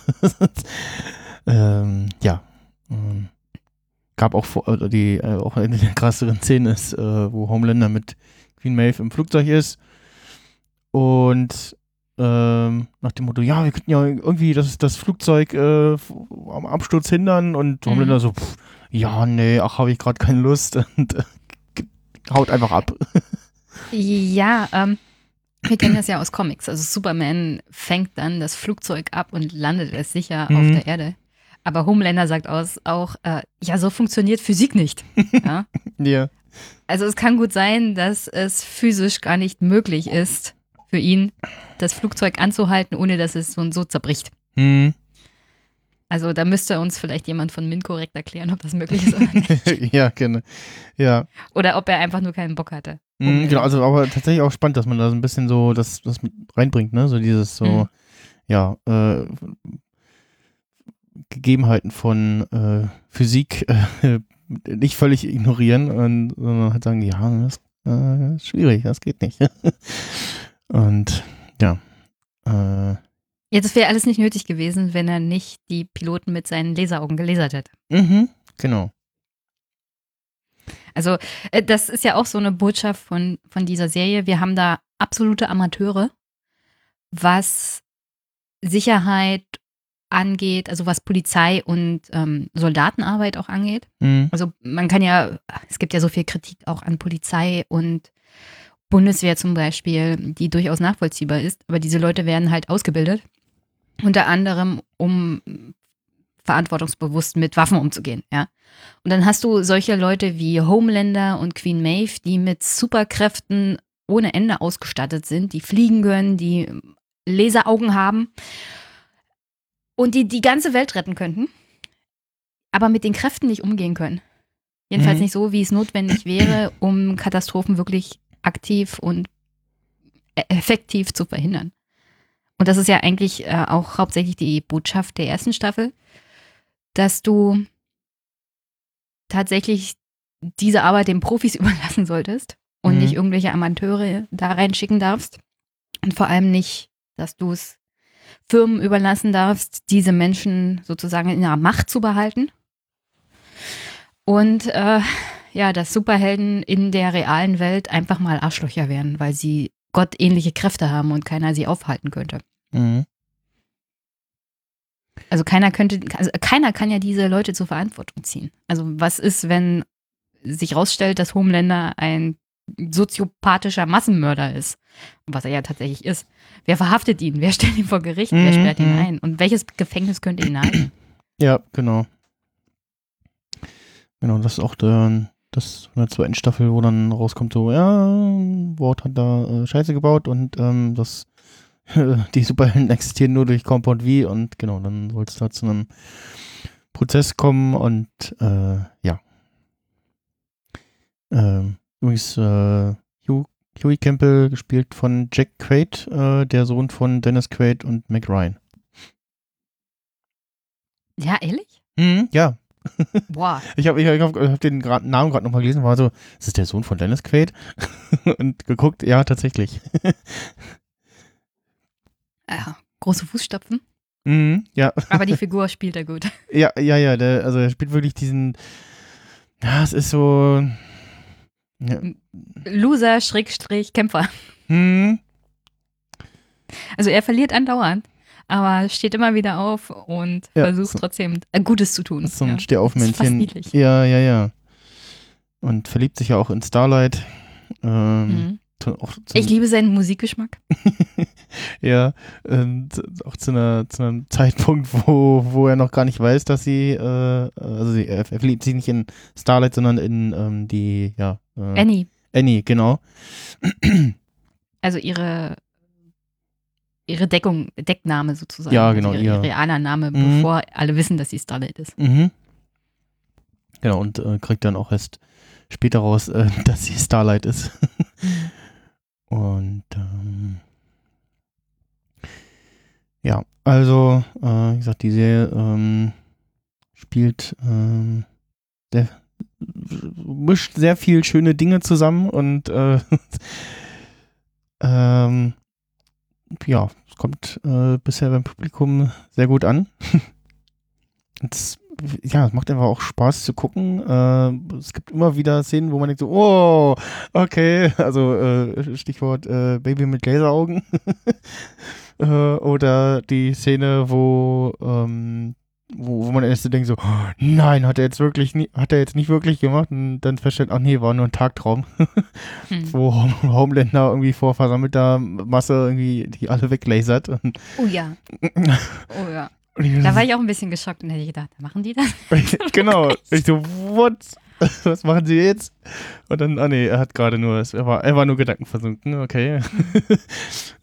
ähm, ja. Ähm, gab auch vor, die, äh, auch eine der krasseren Szenen ist, äh, wo Homelander mit Queen Maeve im Flugzeug ist. Und ähm, nach dem Motto, ja, wir könnten ja irgendwie das, das Flugzeug äh, am Absturz hindern. Und Mhm. Homelander so, pff, ja, nee, ach, habe ich gerade keine Lust. Und äh, haut einfach ab. Ja, ähm, wir kennen das ja aus Comics. Also Superman fängt dann das Flugzeug ab und landet es sicher auf Mhm. der Erde. Aber Homelander sagt aus, auch, äh, ja, so funktioniert Physik nicht. ja? Ja. Also es kann gut sein, dass es physisch gar nicht möglich ist, für ihn das Flugzeug anzuhalten, ohne dass es so und so zerbricht. Hm. Also da müsste uns vielleicht jemand von Min korrekt erklären, ob das möglich ist oder nicht. ja, genau. Ja. Oder ob er einfach nur keinen Bock hatte. Mhm, genau, also aber tatsächlich auch spannend, dass man da so ein bisschen so das, das mit reinbringt, ne? So dieses so, Mhm. ja, äh, Gegebenheiten von äh, Physik äh, nicht völlig ignorieren und sondern halt sagen, ja, das äh, ist schwierig, das geht nicht. und ja. Äh, Ja, das wäre alles nicht nötig gewesen, wenn er nicht die Piloten mit seinen Laseraugen gelasert hätte. mhm, genau. Also, äh, das ist ja auch so eine Botschaft von, von dieser Serie. Wir haben da absolute Amateure, was Sicherheit angeht, also was Polizei und ähm, Soldatenarbeit auch angeht. Mhm. Also man kann ja, es gibt ja so viel Kritik auch an Polizei und Bundeswehr zum Beispiel, die durchaus nachvollziehbar ist, aber diese Leute werden halt ausgebildet, unter anderem um verantwortungsbewusst mit Waffen umzugehen, ja. Und dann hast du solche Leute wie Homelander und Queen Maeve, die mit Superkräften ohne Ende ausgestattet sind, die fliegen können, die Laseraugen haben und die die ganze Welt retten könnten, aber mit den Kräften nicht umgehen können. Jedenfalls Mhm. nicht so, wie es notwendig wäre, um Katastrophen wirklich aktiv und e- effektiv zu verhindern. Und das ist ja eigentlich äh, auch hauptsächlich die Botschaft der ersten Staffel, dass du tatsächlich diese Arbeit den Profis überlassen solltest und Mhm. nicht irgendwelche Amateure da reinschicken darfst. Und vor allem nicht, dass du es Firmen überlassen darfst, diese Menschen sozusagen in ihrer Macht zu behalten. Und äh, ja, dass Superhelden in der realen Welt einfach mal Arschlöcher werden, weil sie gottähnliche Kräfte haben und keiner sie aufhalten könnte. Mhm. Also keiner könnte, also keiner kann ja diese Leute zur Verantwortung ziehen. Also was ist, wenn sich rausstellt, dass Homelander ein soziopathischer Massenmörder ist? Was er ja tatsächlich ist. Wer verhaftet ihn? Wer stellt ihn vor Gericht? Wer Mhm, sperrt ihn mhm. ein? Und welches Gefängnis könnte ihn halten? Ja, genau. Genau, das ist auch der, das in der zweiten Staffel, wo dann rauskommt, so, ja, Ward hat da äh, Scheiße gebaut und ähm, das die Superhelden existieren nur durch Compound V und genau, dann soll es da zu einem Prozess kommen und äh, ja. Ähm, übrigens, äh, Hugh, Huey Campbell gespielt von Jack Quaid, äh, der Sohn von Dennis Quaid und Mac Ryan. Ja, ehrlich? Mhm, ja, Boah. Ich habe ich hab, ich hab den grad, Namen gerade nochmal gelesen, war so, ist das der Sohn von Dennis Quaid? und geguckt, ja, tatsächlich. Ja, große Fußstapfen. mhm, ja, Aber die Figur spielt er gut. ja, ja, ja, der, also er spielt wirklich diesen, ja, es ist so, ja, Loser, Schrägstrich, Kämpfer. hm, Also er verliert andauernd, aber steht immer wieder auf und Ja, versucht so- trotzdem äh, Gutes zu tun. so ein ja. Stehaufmännchen. Ja, ja, ja. Und verliebt sich ja auch in Starlight. Ähm, Mhm. auch Ich liebe seinen Musikgeschmack. Ja, und auch zu, einer, zu einem Zeitpunkt, wo, wo er noch gar nicht weiß, dass sie, äh, also sie, er, er verliebt sich nicht in Starlight, sondern in ähm, die, ja, äh, Annie, Annie, genau. also ihre, ihre Deckung, Deckname sozusagen. Ja, also genau, Ihre, ihr- ihr realer Name, Mhm. bevor alle wissen, dass sie Starlight ist. Mhm. Genau, und äh, kriegt dann auch erst später raus, äh, dass sie Starlight ist. und ähm, ja, also, äh, wie gesagt, die Serie ähm, spielt, ähm, sehr, mischt sehr viel schöne Dinge zusammen und äh, ähm, ja, es kommt äh, bisher beim Publikum sehr gut an. Es, ja, es macht einfach auch Spaß zu gucken. Äh, es gibt immer wieder Szenen, wo man denkt so, oh, okay, also äh, Stichwort äh, Baby mit Laseraugen. äh, oder die Szene, wo, ähm, wo, wo man erst so denkt so, oh, nein, hat er jetzt wirklich, nie, hat er jetzt nicht wirklich gemacht und dann feststellt, ach nee, war nur ein Tagtraum, Hm. wo Home- Homelander irgendwie vor versammelter Masse irgendwie die alle weglasert. Oh ja, oh ja. Da war ich auch ein bisschen geschockt und hätte gedacht, machen die das? genau. Ich so, what? Was machen sie jetzt? Und dann, ah nee, er hat gerade nur, er war, er war nur gedankenversunken, okay.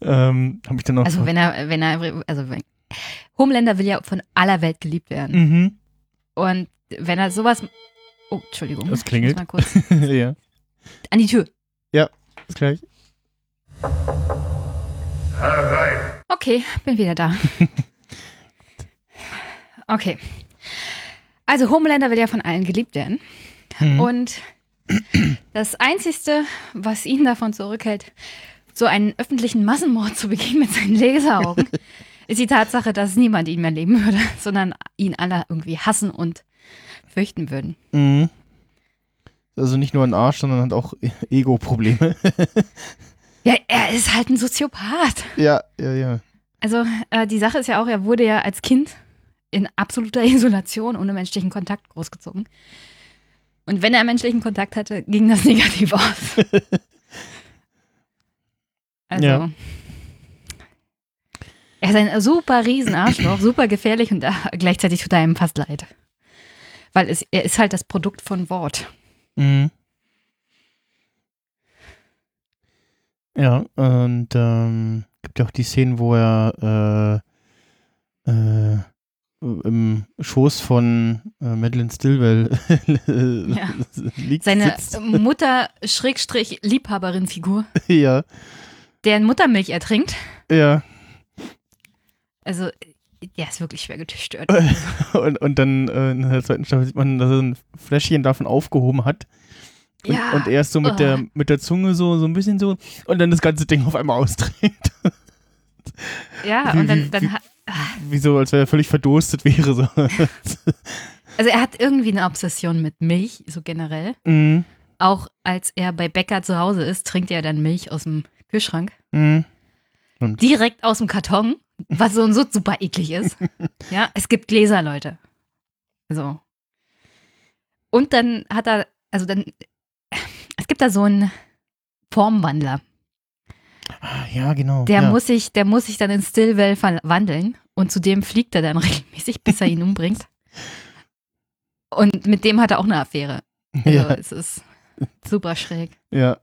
ähm, hab ich dann noch. Also wenn er, wenn er, also wenn, Homelander will ja von aller Welt geliebt werden. mhm. Und wenn er sowas, oh, Entschuldigung. Ich klingelt. Mal kurz ja, an die Tür. bis gleich. Okay, bin wieder da. Okay. Also Homelander will ja von allen geliebt werden. Mhm. Und das Einzige, was ihn davon zurückhält, so einen öffentlichen Massenmord zu begehen mit seinen Laseraugen, ist die Tatsache, dass niemand ihn mehr leben würde, sondern ihn alle irgendwie hassen und fürchten würden. Mhm. Also nicht nur ein Arsch, sondern hat auch Ego-Probleme. Ja, er ist halt ein Soziopath. ja, ja, ja. Also äh, die Sache ist ja auch, er wurde ja als Kind in absoluter Isolation ohne menschlichen Kontakt großgezogen. Und wenn er menschlichen Kontakt hatte, ging das negativ aus. Also Ja. Er ist ein super Riesenarschloch, super gefährlich und gleichzeitig tut er einem fast leid. Weil es, er ist halt das Produkt von Wort. Mhm. Ja, und ähm, gibt ja auch die Szenen, wo er äh, äh, im Schoß von äh, Madeleine Stilwell Ja. liegt. Seine sitzt. Mutter-Liebhaberin-Figur, ja, deren Muttermilch ertrinkt. ja. Also, der ist wirklich schwer gestört. Und, und dann äh, in der zweiten Staffel sieht man, dass er ein Fläschchen davon aufgehoben hat. Und, Ja. und er ist so mit, Oh. der, mit der Zunge so, so ein bisschen so und dann das ganze Ding auf einmal ausdreht. Ja, Wie- und wie- dann, dann wie- hat, Wie so, als wäre er völlig verdurstet wäre. So. also er hat irgendwie eine Obsession mit Milch, so generell. mhm. Auch als er bei Bäcker zu Hause ist, trinkt er dann Milch aus dem Kühlschrank. Mhm. Direkt aus dem Karton. Was so und so super eklig ist. Ja, es gibt Gläser, Leute. So. Und dann hat er, also dann, es gibt da so einen Formwandler. Ah, ja, genau. Der ja. muss sich, der muss sich dann in Stillwell verwandeln und zu dem fliegt er dann regelmäßig, bis er ihn umbringt. Und mit dem hat er auch eine Affäre. Also ja, es ist super schräg. ja.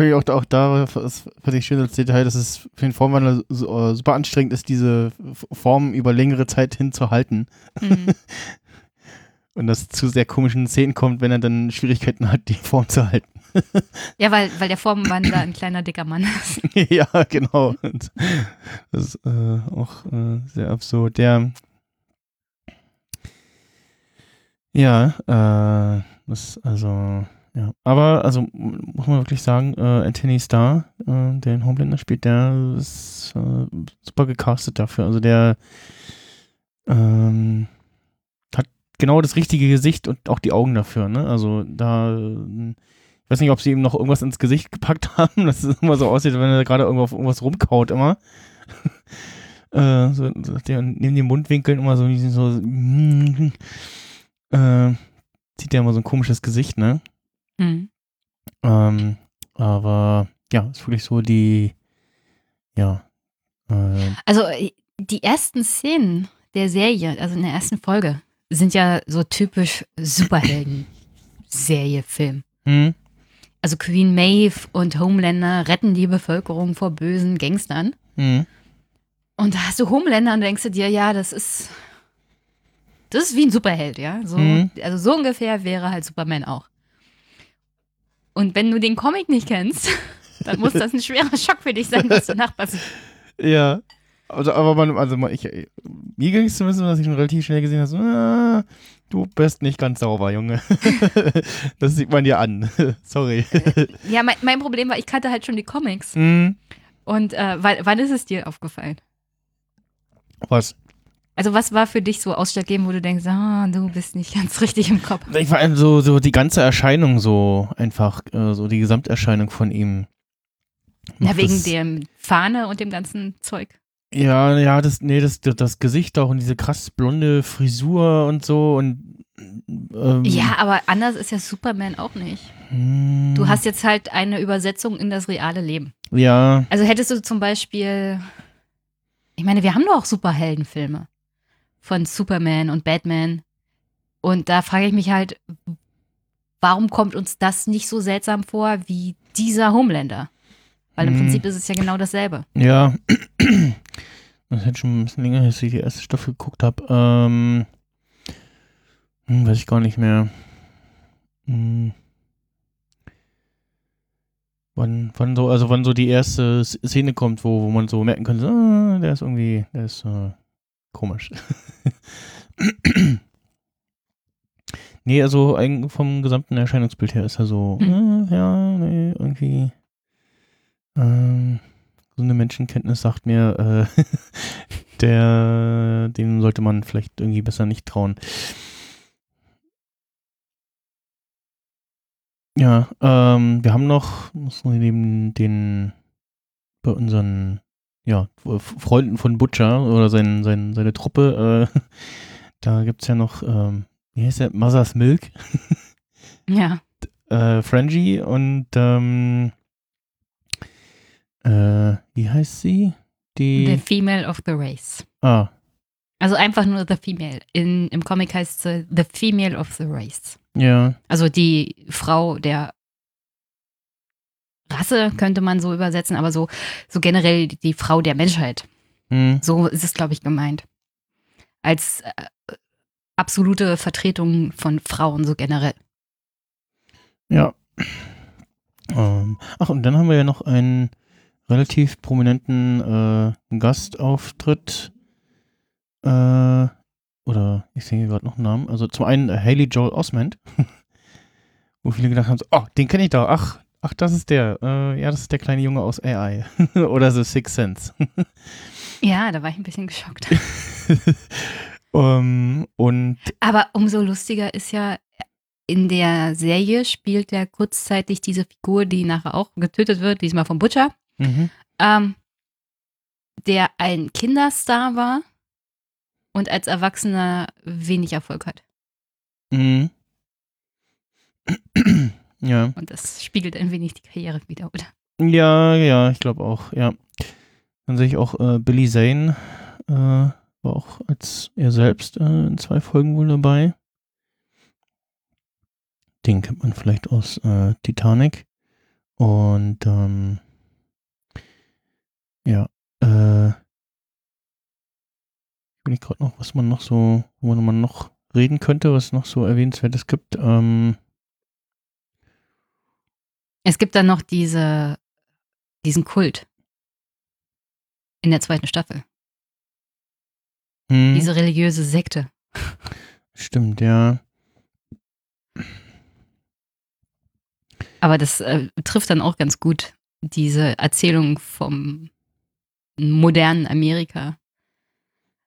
Fand ich auch, auch da das fand ich schön als Detail, dass es für den Formwandler so, äh, super anstrengend ist, diese Form über längere Zeit hinzuhalten. Mhm. Und das zu sehr komischen Szenen kommt, wenn er dann Schwierigkeiten hat, die Form zu halten. Ja, weil, weil der Formwandler ein kleiner, dicker Mann ist. ja, genau. Und das ist äh, auch äh, sehr absurd. Der ja, äh, das also ja, aber also muss man wirklich sagen, äh, Anthony Starr, äh, der den Homelander spielt, der ist äh, super gecastet dafür. Also der ähm, hat genau das richtige Gesicht und auch die Augen dafür. Ne? Also da ich weiß nicht, ob sie ihm noch irgendwas ins Gesicht gepackt haben, dass es immer so aussieht, wenn er gerade irgendwo auf irgendwas rumkaut immer. äh, so, so der neben den Mundwinkeln immer so, so äh, zieht der immer so ein komisches Gesicht, ne? Mhm. Ähm, aber ja, ist wirklich so die, ja, äh, Also äh, die ersten Szenen der Serie, also in der ersten Folge, sind ja so typisch Superhelden-Serie-Film. hm, Also Queen Maeve und Homelander retten die Bevölkerung vor bösen Gangstern. hm, Und da hast du Homelander und denkst du dir, ja, das ist. Das ist wie ein Superheld, ja. So, Mhm. Also so ungefähr wäre halt Superman auch. Und wenn du den Comic nicht kennst, dann muss das ein schwerer Schock für dich sein, was danach passiert. ja. Also, aber man, also man, ich, mir ging es zumindest, dass ich schon relativ schnell gesehen habe, so, ah, du bist nicht ganz sauber, Junge. das sieht man dir an. Sorry. Ja, mein, mein Problem war, ich kannte halt schon die Comics. hm, Und äh, wann, wann ist es dir aufgefallen? was? Also was war für dich so ausschlaggebend, wo du denkst, ah, du bist nicht ganz richtig im Kopf? Ich war so, so die ganze Erscheinung so einfach, äh, so die Gesamterscheinung von ihm. Na, wegen dem Fahne und dem ganzen Zeug. Ja, ja, das, nee, das, das, das Gesicht auch und diese krass blonde Frisur und so und ähm, Ja, aber anders ist ja Superman auch nicht. hm, Du hast jetzt halt eine Übersetzung in das reale Leben. ja, Also hättest du zum Beispiel, ich meine, wir haben doch auch Superheldenfilme von Superman und Batman. Und da frage ich mich halt, warum kommt uns das nicht so seltsam vor wie dieser Homelander? Weil im Hm. Prinzip ist es ja genau dasselbe. ja. Das hätte schon ein bisschen länger, dass ich die erste Staffel geguckt habe. Ähm, hm, weiß ich gar nicht mehr. Hm. Wann, wann so, also wann so die erste Szene kommt, wo, wo man so merken könnte, ah, der ist irgendwie, der ist äh, komisch. nee, also vom gesamten Erscheinungsbild her ist er so, Mhm. äh, ja, nee, irgendwie ähm, so eine Menschenkenntnis sagt mir, äh, der, dem sollte man vielleicht irgendwie besser nicht trauen. Ja, ähm, wir haben noch, muss man neben den, bei unseren, ja, Freunden von Butcher oder sein, sein, seine Truppe, äh, da gibt es ja noch, ähm, wie heißt der, Mother's Milk, Ja. äh, Frangie und, ähm, äh, wie heißt sie? The Die, Female of the Race. ah, Also einfach nur The Female. In, Im Comic heißt sie The Female of the Race. ja, Also die Frau der Rasse könnte man so übersetzen, aber so, so generell die Frau der Menschheit. hm, So ist es, glaube ich, gemeint. Als äh, absolute Vertretung von Frauen, so generell. ja. Ähm, ach, und dann haben wir ja noch einen relativ prominenten äh, Gastauftritt. Äh, oder ich sehe gerade noch einen Namen. Also zum einen äh, Haley Joel Osment, wo viele gedacht haben, so, oh, den kenne ich doch. Ach, ach, das ist der. Äh, ja, das ist der kleine Junge aus AI. oder The Sixth Sense. Ja, da war ich ein bisschen geschockt. ähm, und Aber umso lustiger ist ja, in der Serie spielt er kurzzeitig diese Figur, die nachher auch getötet wird, diesmal vom Butcher. mhm, Ähm, der ein Kinderstar war und als Erwachsener wenig Erfolg hat. Mhm. Ja. Und das spiegelt ein wenig die Karriere wieder, oder? Ja, ja, ich glaube auch, ja. Dann sehe ich auch äh, Billy Zane, äh, war auch als er selbst äh, in zwei Folgen wohl dabei. Den kennt man vielleicht aus äh, Titanic. Und ähm, ja, äh, ich will gerade noch, was man noch so, wo man noch reden könnte, was noch so erwähnenswertes gibt. Ähm, Es gibt dann noch diese, diesen Kult in der zweiten Staffel. hm, Diese religiöse Sekte. stimmt, ja. Aber das äh, trifft dann auch ganz gut diese Erzählung vom modernen Amerika.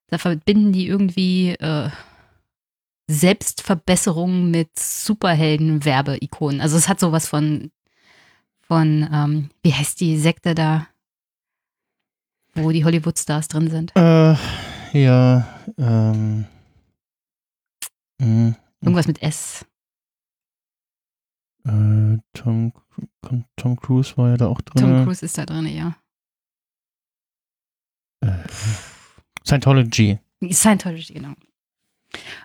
Da verbinden die irgendwie äh, Selbstverbesserung mit Superhelden-Werbeikonen. Also es hat sowas von, von ähm, wie heißt die Sekte da, wo die Hollywood-Stars drin sind? Äh, ja, ähm, mh, Irgendwas mit S. äh, Tom, Tom Cruise war ja da auch drin. Tom Cruise ist da drin, ja. Äh, Scientology. Scientology, genau.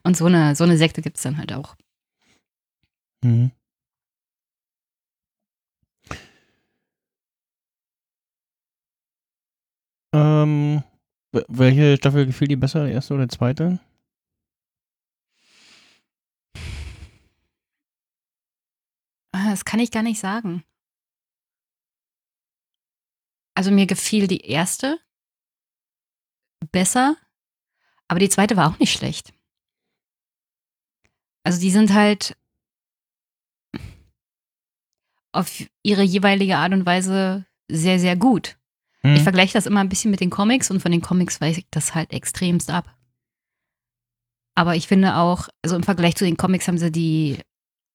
Und so eine, so eine Sekte gibt es dann halt auch. Mhm. Ähm, wel- welche Staffel gefiel dir besser, die erste oder die zweite? Ah, Das kann ich gar nicht sagen. Also mir gefiel die erste besser, aber die zweite war auch nicht schlecht. Also die sind halt auf ihre jeweilige Art und Weise sehr, sehr gut. Hm? Ich vergleiche das immer ein bisschen mit den Comics und von den Comics weiß ich das halt extremst ab. Aber ich finde auch, also im Vergleich zu den Comics haben sie die,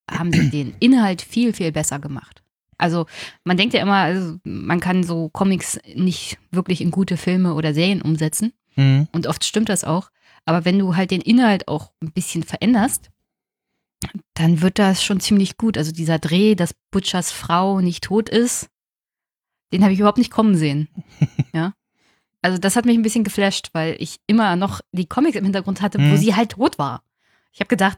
haben sie den Inhalt viel, viel besser gemacht. Also man denkt ja immer, also man kann so Comics nicht wirklich in gute Filme oder Serien umsetzen. Hm? Und oft stimmt das auch. Aber wenn du halt den Inhalt auch ein bisschen veränderst, dann wird das schon ziemlich gut. Also dieser Dreh, dass Butchers Frau nicht tot ist, den habe ich überhaupt nicht kommen sehen. ja. Also das hat mich ein bisschen geflasht, weil ich immer noch die Comics im Hintergrund hatte, wo Mhm. sie halt tot war. Ich habe gedacht,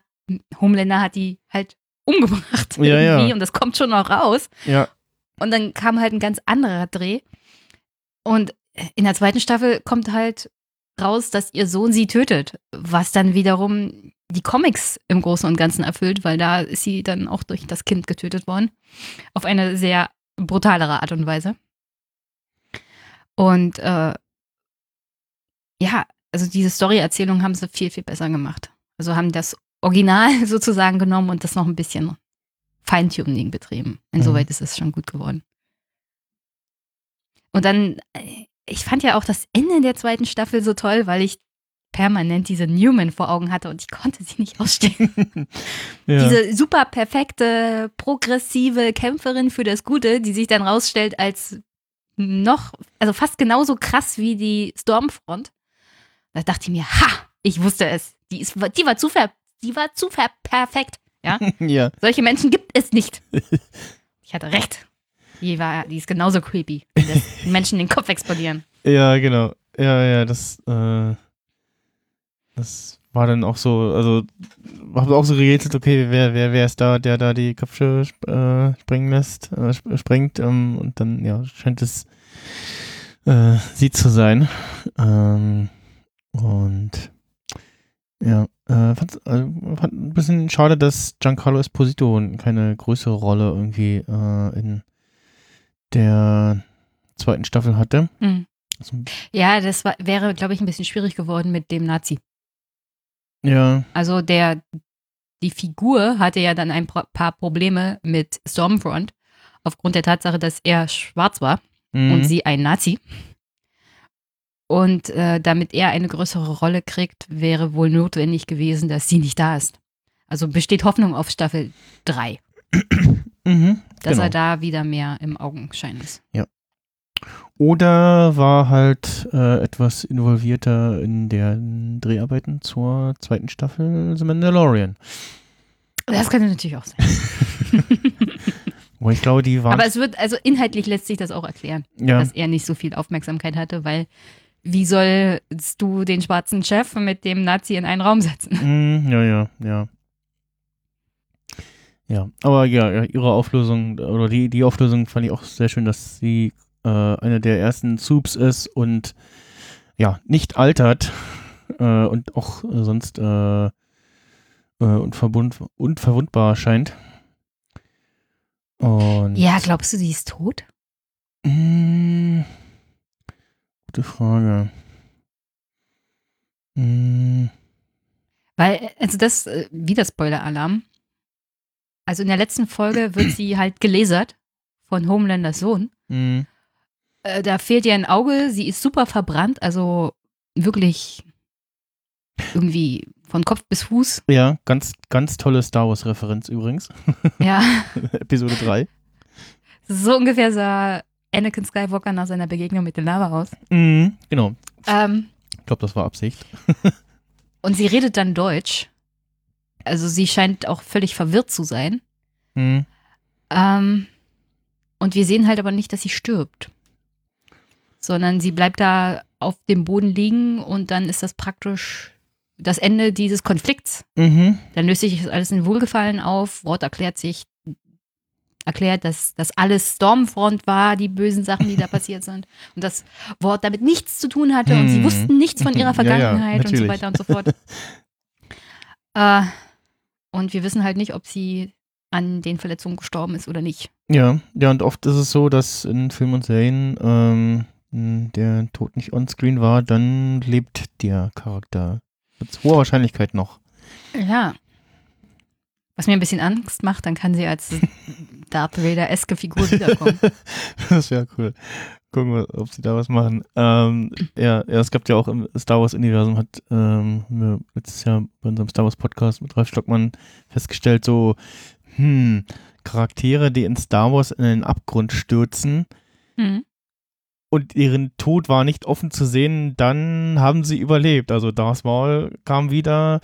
Homelander hat die halt umgebracht Ja, ja. irgendwie und das kommt schon noch raus. Ja. Und dann kam halt ein ganz anderer Dreh. Und in der zweiten Staffel kommt halt raus, dass ihr Sohn sie tötet, was dann wiederum die Comics im Großen und Ganzen erfüllt, weil da ist sie dann auch durch das Kind getötet worden. Auf eine sehr brutalere Art und Weise. Und äh, ja, also diese Story-Erzählung haben sie viel, viel besser gemacht. Also haben das Original sozusagen genommen und das noch ein bisschen Feintuning betrieben. Insoweit ist es schon gut geworden. Und dann, äh, ich fand ja auch das Ende der zweiten Staffel so toll, weil ich permanent diese Newman vor Augen hatte und ich konnte sie nicht ausstehen. ja. Diese super perfekte, progressive Kämpferin für das Gute, die sich dann rausstellt als noch, also fast genauso krass wie die Stormfront. Da dachte ich mir, ha, ich wusste es. Die, ist, die war zu, ver, die war zu ver perfekt. ja. Solche Menschen gibt es nicht. Ich hatte recht. Die, war, die ist genauso creepy, wie das Menschen den Kopf explodieren. Ja, genau. Ja, ja, das, äh, das war dann auch so, also, hab auch so gerätselt, okay, wer, wer, wer ist da, der da die Köpfe äh, sprengen lässt, äh, sp sprengt, ähm, und dann, ja, scheint es äh, sie zu sein. Ähm, und ja, äh, fand, äh, fand ein bisschen schade, dass Giancarlo Esposito keine größere Rolle irgendwie äh, in der zweiten Staffel hatte. Hm. Also, Ja, das war, wäre, glaube ich, ein bisschen schwierig geworden mit dem Nazi. Ja, Also der, die Figur hatte ja dann ein paar Probleme mit Stormfront aufgrund der Tatsache, dass er schwarz war mhm. und sie ein Nazi. Und äh, damit er eine größere Rolle kriegt, wäre wohl notwendig gewesen, dass sie nicht da ist. Also besteht Hoffnung auf Staffel 3, Mhm, dass genau. er da wieder mehr im Augenschein ist. Oder war halt äh, etwas involvierter in den Dreharbeiten zur zweiten Staffel The Mandalorian. Das könnte natürlich auch sein. Wo ich glaube, die waren. Aber es wird, also inhaltlich lässt sich das auch erklären, ja, dass er nicht so viel Aufmerksamkeit hatte, weil wie sollst du den schwarzen Chef mit dem Nazi in einen Raum setzen? Mm, ja, ja, ja. Ja, aber ja, ja, ihre Auflösung oder die, die Auflösung fand ich auch sehr schön, dass sie äh, eine der ersten Soups ist und ja, nicht altert äh, und auch äh, sonst äh, äh, unverbund, unverwundbar scheint. Und Ja, glaubst du, sie ist tot? Mm, gute Frage. Mm, Weil, also das, äh, wieder Spoiler-Alarm. Also in der letzten Folge wird sie halt gelasert von Homelanders Sohn. mm, Äh, da fehlt ihr ein Auge, sie ist super verbrannt, also wirklich irgendwie von Kopf bis Fuß. ja, ganz, ganz tolle Star Wars-Referenz übrigens. Ja, Episode 3. so ungefähr sah Anakin Skywalker nach seiner Begegnung mit der Lava aus. Mhm, genau. Ähm, Ich glaube, das war Absicht. und sie redet dann Deutsch. Also sie scheint auch völlig verwirrt zu sein. Mhm. Ähm, und wir sehen halt aber nicht, dass sie stirbt. Sondern sie bleibt da auf dem Boden liegen und dann ist das praktisch das Ende dieses Konflikts. Mhm. Dann löst sich das alles in Wohlgefallen auf. Wort erklärt sich, erklärt, dass das alles Stormfront war, die bösen Sachen, die da passiert sind. Und das Wort damit nichts zu tun hatte und sie Mhm. wussten nichts von ihrer Ja, ja, Vergangenheit und so weiter und so fort. äh, und wir wissen halt nicht, ob sie an den Verletzungen gestorben ist oder nicht. Ja, ja, und oft ist es so, dass in Filmen und Serien ähm, der Tod nicht onscreen war, dann lebt der Charakter mit hoher Wahrscheinlichkeit noch. Ja. Was mir ein bisschen Angst macht, dann kann sie als Darth Vader-eske Figur wiederkommen. das wäre cool. Gucken wir, ob sie da was machen. Ähm, ja, ja, es gab ja auch im Star Wars-Universum, hat ähm, wir letztes Jahr bei unserem Star Wars-Podcast mit Ralf Stockmann festgestellt, so, hm, Charaktere, die in Star Wars in den Abgrund stürzen, Hm. Und ihren Tod war nicht offen zu sehen, dann haben sie überlebt. Also Darth Maul kam wieder,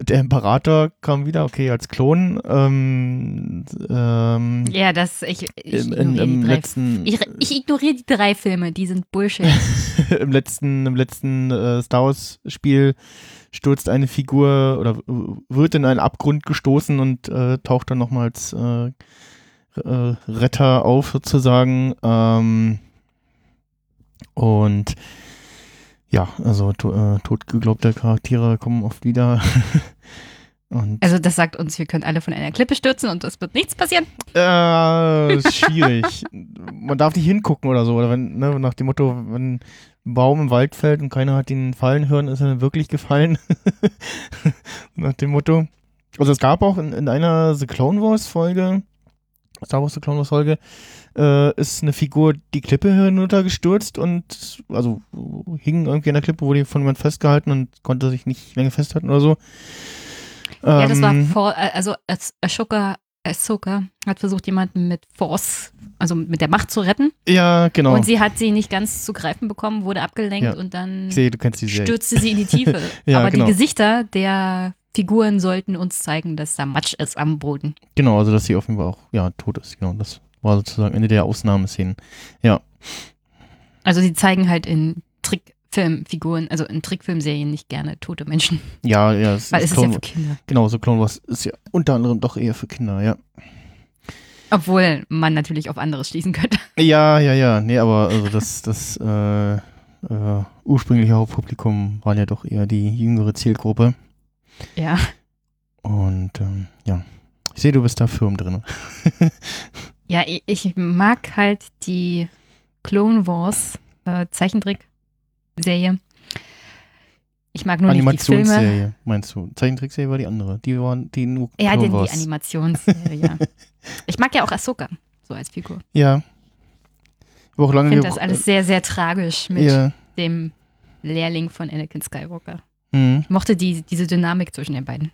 der Imperator kam wieder, okay, als Klon. Ähm, ähm, Ja, das, ich, ich, im, in, ignoriere im die drei, letzten, ich, ich ignoriere die drei Filme, die sind Bullshit. im letzten, im letzten äh, Star Wars Spiel stürzt eine Figur oder wird in einen Abgrund gestoßen und äh, taucht dann nochmals äh, äh, Retter auf sozusagen. Ähm, und ja, also to äh, totgeglaubte Charaktere kommen oft wieder. und Also das sagt uns, wir können alle von einer Klippe stürzen und es wird nichts passieren. Äh, ist schwierig. Man darf nicht hingucken oder so. Oder wenn, ne, nach dem Motto, wenn ein Baum im Wald fällt und keiner hat ihn fallen hören, ist er dann wirklich gefallen. nach dem Motto. Also es gab auch in, in einer The Clone Wars Folge, Star Wars The Clone Wars Folge, äh, ist eine Figur die Klippe hinuntergestürzt und also hing irgendwie an der Klippe, wurde von jemand festgehalten und konnte sich nicht länger festhalten oder so. Ja, das war Ähm, vor, also As- Ashoka, Ahsoka hat versucht, jemanden mit Force, also mit der Macht zu retten. Ja, genau. Und sie hat sie nicht ganz zu greifen bekommen, wurde abgelenkt Ja. und dann sehe, stürzte sie in die Tiefe. Ja, Aber genau. die Gesichter der Figuren sollten uns zeigen, dass da Matsch ist am Boden. Genau, also dass sie Fall auch, ja, tot ist, genau. Das war sozusagen eine der Ausnahmeszenen. Also sie zeigen halt in Trickfilmfiguren, also in Trickfilmserien nicht gerne tote Menschen, Ja, ja, es weil es ist ja für Kinder. genau, so Clone Wars ist ja unter anderem doch eher für Kinder, ja. Obwohl man natürlich auf anderes schließen könnte. Ja, ja, ja, nee, aber also das, das äh, äh, ursprüngliche Hauptpublikum waren ja doch eher die jüngere Zielgruppe. Ja. Und ähm, ja, ich sehe, du bist da firm drin. Ja, ich, ich mag halt die Clone Wars äh, Zeichentrickserie. Ich mag nur nicht die Filme. Animationsserie, meinst du? Zeichentrickserie war die andere. Die waren die nur Ja, Clone die Wars. Animationsserie, ja. Ich mag ja auch Ahsoka, so als Figur. Ja. Ich Ich finde das alles sehr, sehr tragisch mit Ja. dem Lehrling von Anakin Skywalker. Mhm. Ich mochte die, diese Dynamik zwischen den beiden.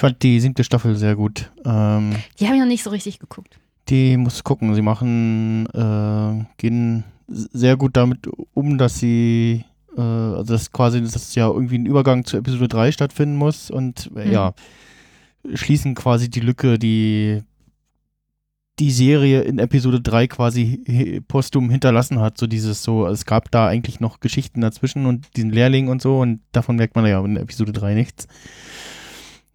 Ich fand die siebte Staffel sehr gut. Ähm, Die habe ich noch nicht so richtig geguckt. Die muss gucken. Sie machen, äh, gehen sehr gut damit um, dass sie, äh, also das quasi, dass ja irgendwie ein Übergang zu Episode 3 stattfinden muss und äh, Mhm. ja, schließen quasi die Lücke, die die Serie in Episode 3 quasi posthum hinterlassen hat. So dieses so, es gab da eigentlich noch Geschichten dazwischen und diesen Lehrling und so und davon merkt man ja in Episode 3 nichts.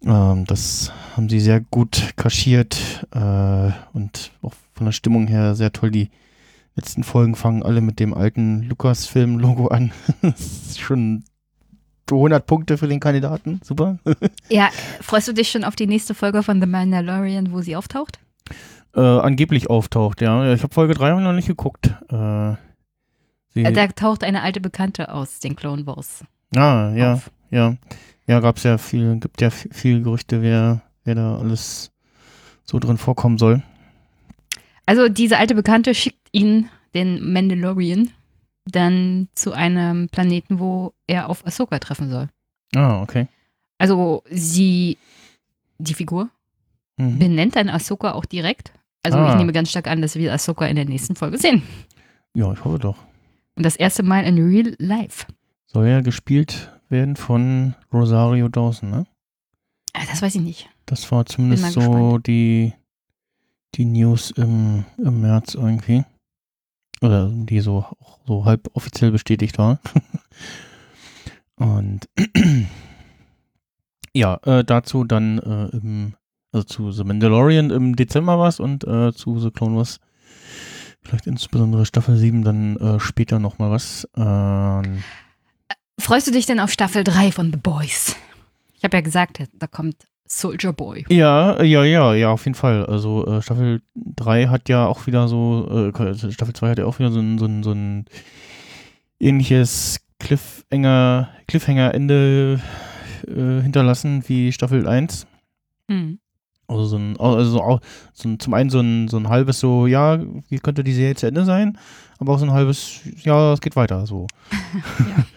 Ähm, das haben sie sehr gut kaschiert äh, und auch von der Stimmung her sehr toll. Die letzten Folgen fangen alle mit dem alten Lukas-Film-Logo an. das ist schon 100 Punkte für den Kandidaten. Super. Ja, freust du dich schon auf die nächste Folge von The Mandalorian, wo sie auftaucht? äh, angeblich auftaucht, ja. Ich habe Folge 3 noch nicht geguckt. Äh, sie, Da taucht eine alte Bekannte aus den Clone Wars ah, ja, auf. ja. Ja, gab's ja viel, gibt ja viel, viel Gerüchte, wer, wer da alles so drin vorkommen soll. Also diese alte Bekannte schickt ihn, den Mandalorian, dann zu einem Planeten, wo er auf Ahsoka treffen soll. Ah, okay. Also sie, die Figur, Mhm. benennt dann Ahsoka auch direkt. Also Ah. ich nehme ganz stark an, dass wir Ahsoka in der nächsten Folge sehen. Ja, ich hoffe doch. Und das erste Mal in Real Life. Soll ja gespielt werden von Rosario Dawson, ne? Ah, Das weiß ich nicht. Das war zumindest so gespannt. die, die News im, im März irgendwie. Oder die so, so halb offiziell bestätigt war. Und ja, äh, dazu dann äh, im, also zu The Mandalorian im Dezember was und äh, zu The Clone Wars vielleicht insbesondere Staffel 7 dann äh, später nochmal was. Ähm, Freust du dich denn auf Staffel 3 von The Boys? Ich habe ja gesagt, da kommt Soldier Boy. Ja, ja, ja, ja, auf jeden Fall. Also äh, Staffel 3 hat ja auch wieder so, äh, Staffel 2 hat ja auch wieder so ein, so ein, so ein ähnliches Cliffhanger, Cliffhanger-Ende äh, hinterlassen wie Staffel 1. Hm. Also so ein, also auch so ein, zum einen so ein, so ein halbes so, ja, wie könnte die Serie zu Ende sein, aber auch so ein halbes, ja, es geht weiter, so.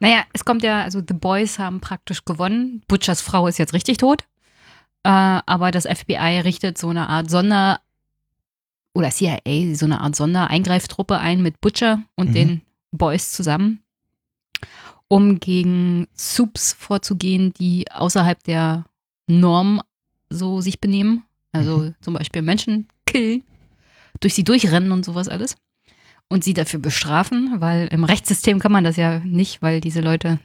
Naja, es kommt ja, also The Boys haben praktisch gewonnen. Butchers Frau ist jetzt richtig tot. Äh, aber das FBI richtet so eine Art Sonder- oder CIA, so eine Art Sondereingreiftruppe ein mit Butcher und Mhm. den Boys zusammen, um gegen Soups vorzugehen, die außerhalb der Norm so sich benehmen. Also zum Beispiel Menschen killen, durch sie durchrennen und sowas alles. Und sie dafür bestrafen, weil im Rechtssystem kann man das ja nicht, weil diese Leute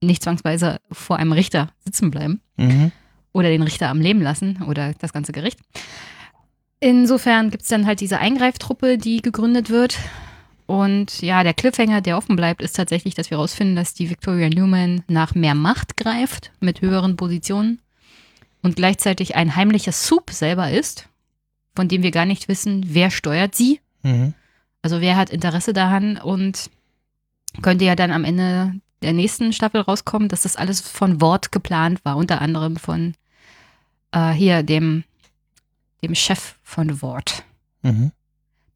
nicht zwangsweise vor einem Richter sitzen bleiben Mhm. oder den Richter am Leben lassen oder das ganze Gericht. Insofern gibt es dann halt diese Eingreiftruppe, die gegründet wird. Und ja, der Cliffhanger, der offen bleibt, ist tatsächlich, dass wir herausfinden, dass die Victoria Newman nach mehr Macht greift mit höheren Positionen und gleichzeitig ein heimlicher Soup selber ist, von dem wir gar nicht wissen, wer steuert sie. Mhm. Also wer hat Interesse daran und könnte ja dann am Ende der nächsten Staffel rauskommen, dass das alles von Wort geplant war, unter anderem von äh, hier dem, dem Chef von Wort, Mhm.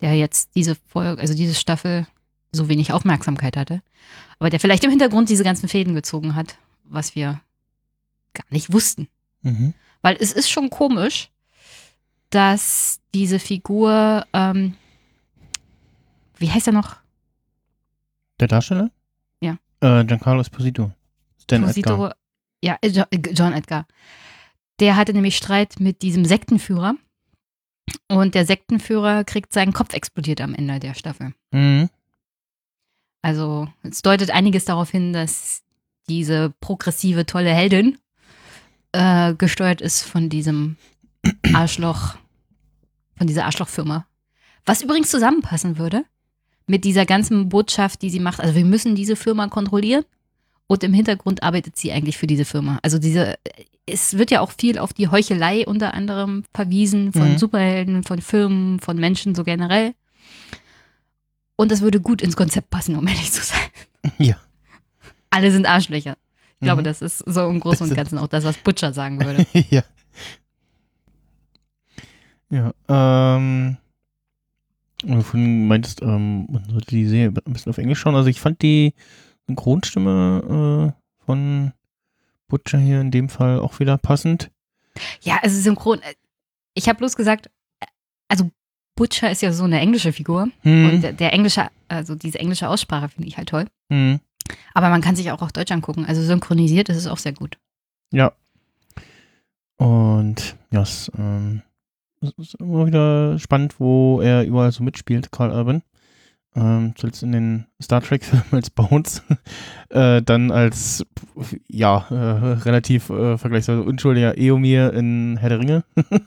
der jetzt diese Folge, also diese Staffel so wenig Aufmerksamkeit hatte, aber der vielleicht im Hintergrund diese ganzen Fäden gezogen hat, was wir gar nicht wussten. Mhm. Weil es ist schon komisch, dass diese Figur, ähm, wie heißt er noch? Der Darsteller? Ja. Äh, Giancarlo Esposito. Stan Posito, Edgar. ja, äh, äh, John Edgar. Der hatte nämlich Streit mit diesem Sektenführer. Und der Sektenführer kriegt seinen Kopf explodiert am Ende der Staffel. Mhm. Also es deutet einiges darauf hin, dass diese progressive, tolle Heldin äh, gesteuert ist von diesem Arschloch, von dieser Arschlochfirma. Was übrigens zusammenpassen würde mit dieser ganzen Botschaft, die sie macht. Also wir müssen diese Firma kontrollieren und im Hintergrund arbeitet sie eigentlich für diese Firma. Also diese, es wird ja auch viel auf die Heuchelei unter anderem verwiesen von Mhm. Superhelden, von Firmen, von Menschen so generell. Und das würde gut ins Konzept passen, um ehrlich zu sein. Ja. Alle sind Arschlöcher. Ich glaube, Mhm. das ist so im Großen und Ganzen auch das, was Butcher sagen würde. ja. Ja, ähm. Und du meintest, ähm, man sollte die Serie ein bisschen auf Englisch schauen. Also ich fand die Synchronstimme äh, von Butcher hier in dem Fall auch wieder passend. Ja, also synchron. äh, Ich habe bloß gesagt, also Butcher ist ja so eine englische Figur Hm. und der, der englische, also diese englische Aussprache finde ich halt toll. Hm. Aber man kann sich auch auf Deutsch angucken. Also synchronisiert ist es auch sehr gut. Ja. Und ja, es, ähm, es ist immer wieder spannend, wo er überall so mitspielt, Karl Urban. Ähm, zuletzt in den Star Trek-Filmen als Bones, äh, dann als, ja, äh, relativ äh, vergleichsweise unschuldiger Eomir in Herr der Ringe.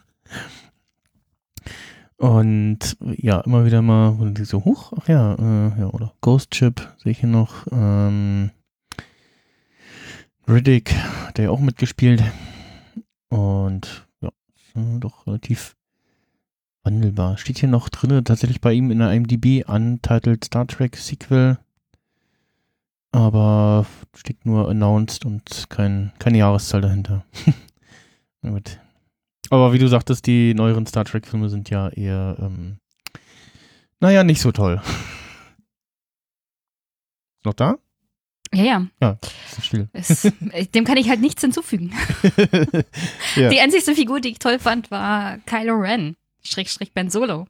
Und ja, immer wieder mal, wo die so hoch, ach ja, äh, ja, oder Ghost Chip sehe ich hier noch. Ähm, Riddick hat ja auch mitgespielt. Und ja, äh, doch relativ wandelbar. Steht hier noch drin, tatsächlich bei ihm in der IMDb, Untitled Star Trek Sequel. Aber steht nur announced und kein, keine Jahreszahl dahinter. Gut. Aber wie du sagtest, die neueren Star Trek-Filme sind ja eher, ähm, naja, nicht so toll. noch da? Ja, ja. Ja, ist still. Es, dem kann ich halt nichts hinzufügen. Ja. Die einzigste Figur, die ich toll fand, war Kylo Ren. Schrägstrich Ben Solo.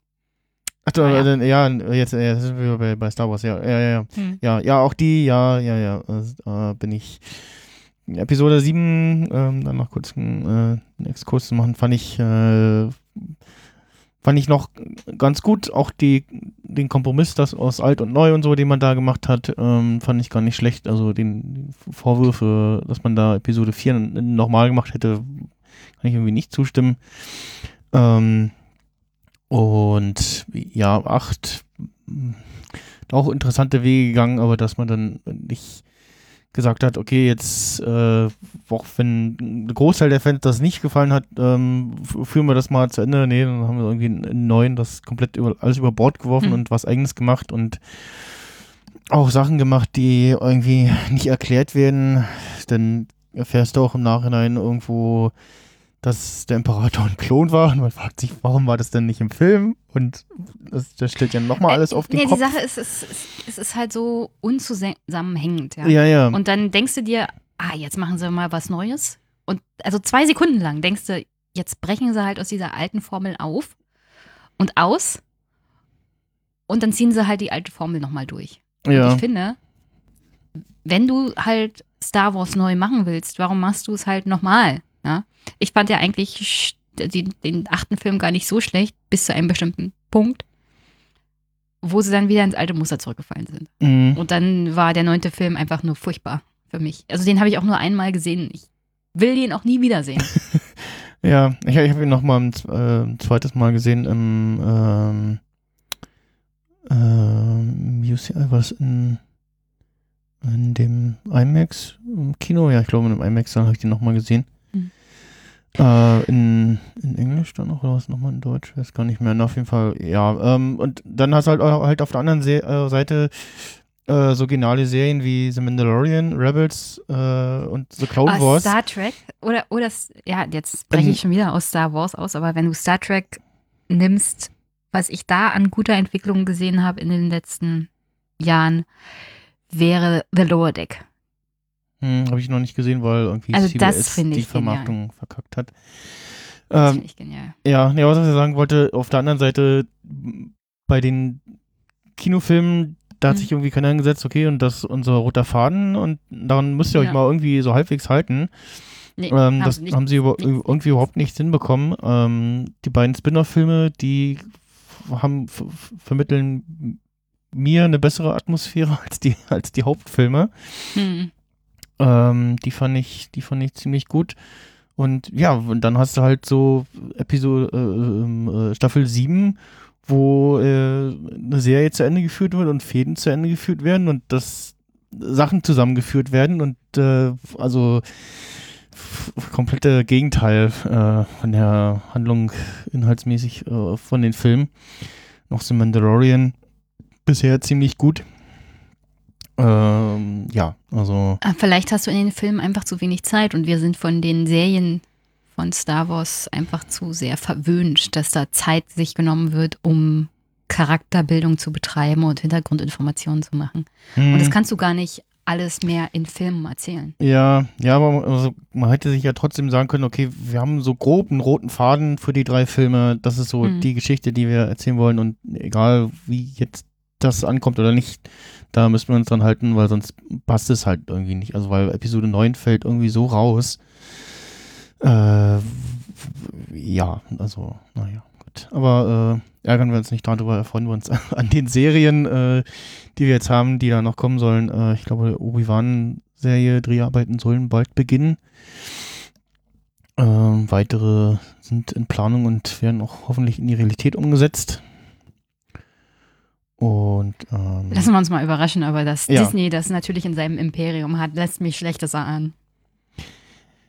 Ach, da, Ah, ja. dann, ja, jetzt, jetzt sind wir bei, bei Star Wars, ja, ja, ja, ja. Hm. Ja, ja, auch die, ja, ja, ja. Also, Da bin ich. Episode 7, ähm, dann noch kurz einen, äh, einen Exkurs zu machen, fand ich, äh, fand ich noch ganz gut. Auch die, den Kompromiss, das aus alt und neu und so, den man da gemacht hat, ähm, fand ich gar nicht schlecht. Also den Vorwürfe, dass man da Episode 4 nochmal gemacht hätte, kann ich irgendwie nicht zustimmen. Ähm, und ja, 8 auch interessante Wege gegangen, aber dass man dann nicht gesagt hat, okay, jetzt, äh, auch wenn ein Großteil der Fans das nicht gefallen hat, ähm, führen wir das mal zu Ende. Nee, dann haben wir irgendwie einen, neuen, das komplett über, alles über Bord geworfen Hm. und was eigenes gemacht und auch Sachen gemacht, die irgendwie nicht erklärt werden. Dann erfährst du auch im Nachhinein irgendwo, dass der Imperator ein Klon war und man fragt sich, warum war das denn nicht im Film? Und das, das stellt ja nochmal alles auf den nee, Kopf. die Sache ist, es, es, ist halt so unzusammenhängend. Ja. ja, ja. Und dann denkst du dir, ah, jetzt machen sie mal was Neues. Und also zwei Sekunden lang denkst du, jetzt brechen sie halt aus dieser alten Formel auf und aus. Und dann ziehen sie halt die alte Formel nochmal durch. Und ja. ich finde, wenn du halt Star Wars neu machen willst, warum machst du es halt nochmal? Ja? Ich fand ja eigentlich den, den achten Film gar nicht so schlecht, bis zu einem bestimmten Punkt, wo sie dann wieder ins alte Muster zurückgefallen sind. Mhm. Und dann war der neunte Film einfach nur furchtbar für mich. Also den habe ich auch nur einmal gesehen. Ich will den auch nie wiedersehen. Ja, ich, ich habe ihn noch mal ein, äh, zweites Mal gesehen im ähm, ähm, UCI, war das in, in dem IMAX im Kino? Ja, ich glaube in dem IMAX, dann habe ich den noch mal gesehen. Äh, in, in Englisch dann auch oder was nochmal in Deutsch? Weiß gar nicht mehr. Na, auf jeden Fall, ja. Ähm, und dann hast du halt, halt auf der anderen Se äh, Seite äh, so geniale Serien wie The Mandalorian, Rebels äh, und The Clone Ah, Wars. Star Trek oder, oder ja, jetzt spreche Ähm, ich schon wieder aus Star Wars aus, aber wenn du Star Trek nimmst, was ich da an guter Entwicklung gesehen habe in den letzten Jahren, wäre The Lower Deck. Hm, habe ich noch nicht gesehen, weil irgendwie Also CBS die ich genial. Vermarktung verkackt hat. Das Ähm, finde ich genial. ja, was ich sagen wollte, auf der anderen Seite, bei den Kinofilmen, da hat Mhm. sich irgendwie keiner hingesetzt, okay, und das ist unser roter Faden und daran müsst ihr euch Ja. mal irgendwie so halbwegs halten. Nee, Ähm, das nicht. haben sie über, nicht- irgendwie überhaupt nicht hinbekommen. Ähm, die beiden Spin-off-Filme, die haben vermitteln mir eine bessere Atmosphäre als die als die Hauptfilme. Hm. Ähm, die fand ich, die fand ich ziemlich gut. Und ja, und dann hast du halt so Episode, äh, ähm, äh, Staffel 7, wo äh, eine Serie zu Ende geführt wird und Fäden zu Ende geführt werden und das Sachen zusammengeführt werden und äh, also komplette Gegenteil äh, von der Handlung inhaltsmäßig äh, von den Filmen. Noch The Mandalorian bisher ziemlich gut. Ähm, ja, also Ah, Vielleicht hast du in den Filmen einfach zu wenig Zeit und wir sind von den Serien von Star Wars einfach zu sehr verwöhnt, dass da Zeit sich genommen wird, um Charakterbildung zu betreiben und Hintergrundinformationen zu machen. Und hm. das kannst du gar nicht alles mehr in Filmen erzählen. Ja, ja, aber also, man hätte sich ja trotzdem sagen können, okay, wir haben so grob einen roten Faden für die drei Filme. Das ist so Mhm. die Geschichte, die wir erzählen wollen. Und egal, wie jetzt das ankommt oder nicht, da müssen wir uns dran halten, weil sonst passt es halt irgendwie nicht. Also, weil Episode 9 fällt irgendwie so raus. Äh, ja, also, naja, gut. Aber äh, ärgern wir uns nicht darüber erfreuen wir uns an den Serien, äh, die wir jetzt haben, die da noch kommen sollen. Äh, ich glaube, Obi-Wan-Serie, Dreharbeiten sollen bald beginnen. Ähm, weitere sind in Planung und werden auch hoffentlich in die Realität umgesetzt. Und ähm, Lassen wir uns mal überraschen, aber dass Ja. Disney das natürlich in seinem Imperium hat, lässt mich Schlechtes ahnen.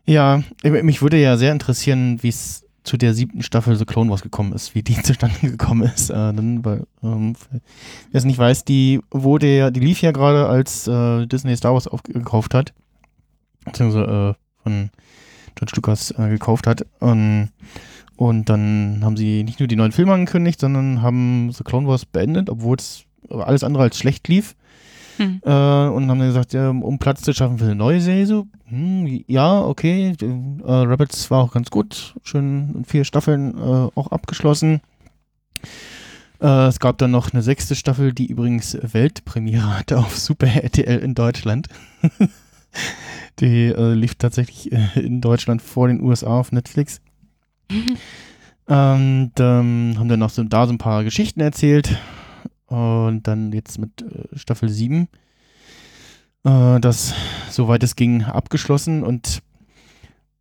ja, äh, mich würde ja sehr interessieren, wie es zu der siebten Staffel The Clone Wars gekommen ist, wie die zustande gekommen ist. Äh, dann, weil, ähm, wer es nicht weiß, die wurde ja, die lief ja gerade, als äh, Disney Star Wars aufgekauft hat. Beziehungsweise äh, von George Lucas äh, gekauft hat. Und, und dann haben sie nicht nur die neuen Filme angekündigt, sondern haben The Clone Wars beendet, obwohl es alles andere als schlecht lief. Hm. Äh, und haben dann gesagt, ja, um Platz zu schaffen für eine neue Serie, so, hm, ja, okay, äh, Rabbits war auch ganz gut, schön in vier Staffeln äh, auch abgeschlossen. Äh, es gab dann noch eine sechste Staffel, die übrigens Weltpremiere hatte auf Super RTL in Deutschland. die äh, lief tatsächlich äh, in Deutschland vor den USA auf Netflix. Und ähm, haben dann noch so, da so ein paar Geschichten erzählt. Und dann jetzt mit äh, Staffel 7 äh, das, soweit es ging, abgeschlossen. Und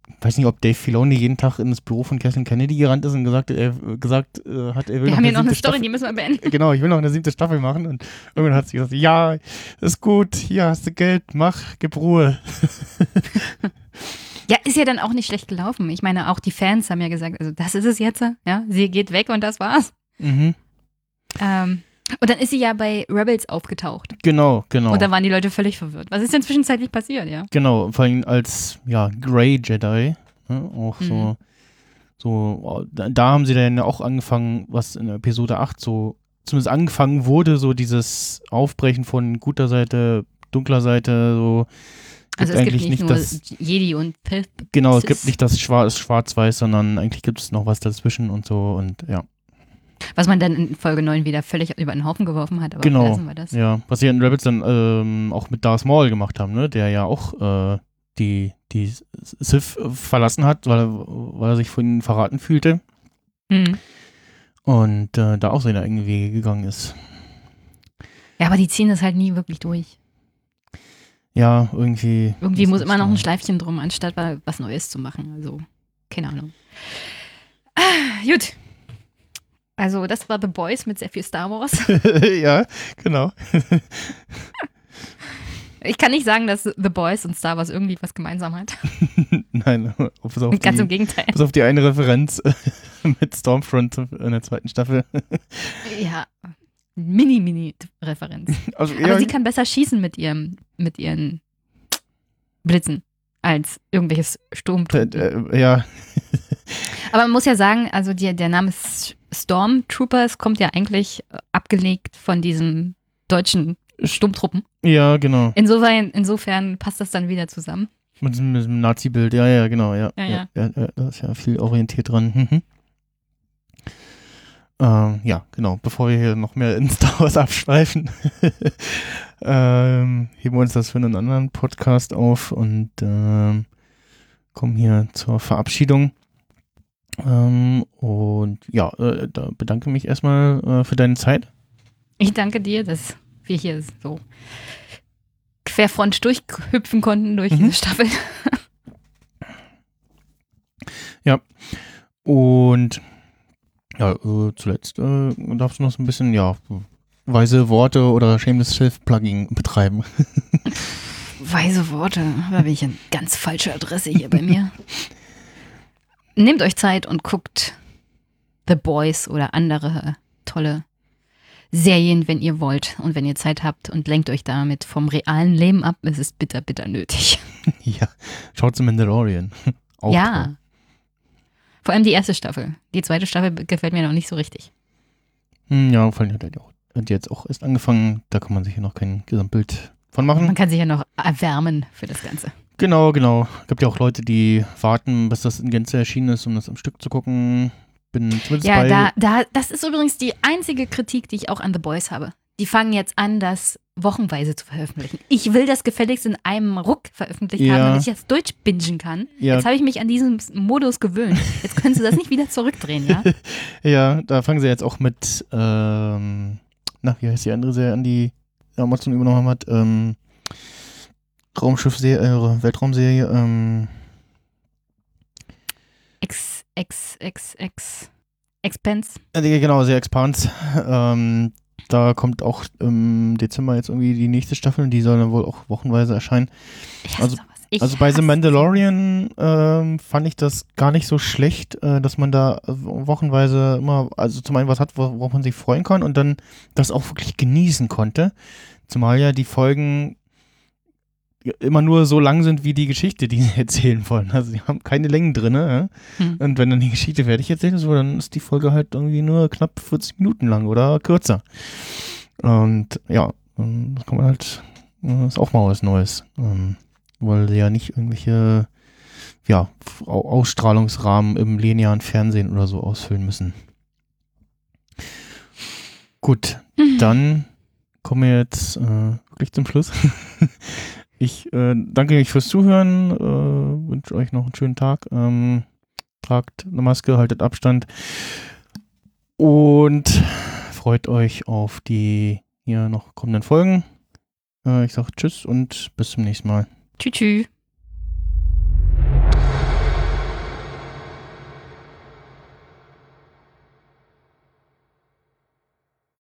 ich weiß nicht, ob Dave Filoni jeden Tag in das Büro von Kathleen Kennedy gerannt ist und gesagt, er, gesagt äh, hat, er will Wir haben hier noch eine Story, Staffel- die müssen wir beenden. Genau, ich will noch eine siebte Staffel machen. Und irgendwann hat sie gesagt, ja, ist gut, hier hast du Geld, mach, gib Ruhe. Ja, ist ja dann auch nicht schlecht gelaufen. Ich meine, auch die Fans haben ja gesagt, also das ist es jetzt, ja, sie geht weg und das war's. Mhm. Ähm, und dann ist sie ja bei Rebels aufgetaucht. Genau, genau. Und da waren die Leute völlig verwirrt. Was ist denn zwischenzeitlich passiert, ja? Genau, vor allem als ja, Grey Jedi. Ne, auch Mhm. so, so, da, da haben sie dann ja auch angefangen, was in Episode 8 so, zumindest angefangen wurde, so dieses Aufbrechen von guter Seite, dunkler Seite, so. Also es gibt eigentlich nicht, nicht nur das- Jedi und Pith. Genau, es gibt nicht das Schwar- Schwarz-Weiß, sondern eigentlich gibt es noch was dazwischen und so und ja. Was man dann in Folge 9 wieder völlig über den Haufen geworfen hat, aber Genau, lassen wir das. Ja, was sie in Rebels dann ähm, auch mit Darth Maul gemacht haben, ne? Der ja auch äh, die, die Sith verlassen hat, weil er, weil er sich von ihnen verraten fühlte Mhm. und äh, da auch seine eigenen Wege gegangen ist. Ja, aber die ziehen das halt nie wirklich durch. Ja, irgendwie. Irgendwie muss immer noch ein Schleifchen drum, anstatt wa- was Neues zu machen. Also, keine Ahnung. Ah, gut. Also, das war The Boys mit sehr viel Star Wars. ja, genau. Ich kann nicht sagen, dass The Boys und Star Wars irgendwie was gemeinsam hat. Nein, bis auf, Ganz im die, Gegenteil. bis auf die eine Referenz mit Stormfront in der zweiten Staffel. Ja, Mini-Mini-Referenz. Also, Aber sie kann besser schießen mit ihrem, mit ihren Blitzen als irgendwelches Sturmtruppen. äh, ja, Aber man muss ja sagen, also die, der Name Stormtroopers kommt ja eigentlich äh, abgelegt von diesen deutschen Sturmtruppen. ja, genau. Insofern, insofern passt das dann wieder zusammen. Mit diesem, mit diesem Nazi-Bild, ja, ja, genau, ja. Ja, ja. ja, ja da ist ja viel orientiert dran. Ähm, ja, genau. Bevor wir hier noch mehr in Star Wars abschweifen, ähm, heben wir uns das für einen anderen Podcast auf und ähm, kommen hier zur Verabschiedung. Ähm, und ja, äh, da bedanke mich erstmal äh, für deine Zeit. Ich danke dir, dass wir hier so querfront durchhüpfen konnten durch Mhm. diese Staffel. Und ja, äh, zuletzt äh, darfst du noch so ein bisschen, ja, weise Worte oder Shameless Self-Plugging betreiben. Weise Worte, da bin ich an ganz falsche Adresse hier bei mir. Nehmt euch Zeit und guckt The Boys oder andere tolle Serien, wenn ihr wollt und wenn ihr Zeit habt und lenkt euch damit vom realen Leben ab. Es ist bitter, bitter nötig. ja, schaut zum Mandalorian. Auch ja. toll. Vor allem die erste Staffel. Die zweite Staffel gefällt mir noch nicht so richtig. Hm, ja, vor allem hat er jetzt auch erst angefangen. Da kann man sich ja noch kein Gesamtbild von machen. Man kann sich ja noch erwärmen für das Ganze. Genau, genau. Gibt ja auch Leute, die warten, bis das in Gänze erschienen ist, um das am Stück zu gucken. Bin zumindest Ja, bei. da, da, das ist übrigens die einzige Kritik, die ich auch an The Boys habe. Die fangen jetzt an, das wochenweise zu veröffentlichen. Ich will das gefälligst in einem Ruck veröffentlicht Ja. haben, damit ich jetzt durchbingen kann. ja, Jetzt habe ich mich an diesen Modus gewöhnt. Jetzt können sie das nicht wieder zurückdrehen, ja? ja, da fangen sie jetzt auch mit, ähm, na, wie heißt die andere Serie, an die Amazon übernommen hat? Ähm, Raumschiffserie, äh, Weltraumserie, ähm, Ex, ex, ex, ex. Expense. äh, genau, sehr Expans. Ähm, da kommt auch im Dezember jetzt irgendwie die nächste Staffel und die soll dann wohl auch wochenweise erscheinen. Also- Also bei The Mandalorian ähm, fand ich das gar nicht so schlecht, äh, dass man da wochenweise immer, also zum einen was hat, wo- worauf man sich freuen kann und dann das auch wirklich genießen konnte. Zumal ja die Folgen immer nur so lang sind wie die Geschichte, die sie erzählen wollen. Also die haben keine Längen drin. Ja? Hm. Und wenn dann die Geschichte fertig erzählt ist, dann ist die Folge halt irgendwie nur knapp 40 Minuten lang oder kürzer. Und ja, das kann man halt, äh, ist auch mal was Neues. Ähm, weil sie ja nicht irgendwelche ja, Au- Ausstrahlungsrahmen im linearen Fernsehen oder so ausfüllen müssen. Gut, Hm. dann kommen wir jetzt äh, wirklich zum Schluss. Ich äh, danke euch fürs Zuhören, äh, wünsche euch noch einen schönen Tag. Ähm, tragt eine Maske, haltet Abstand und freut euch auf die hier noch kommenden Folgen. Äh, ich sage Tschüss und bis zum nächsten Mal. Tschüss. tschüss.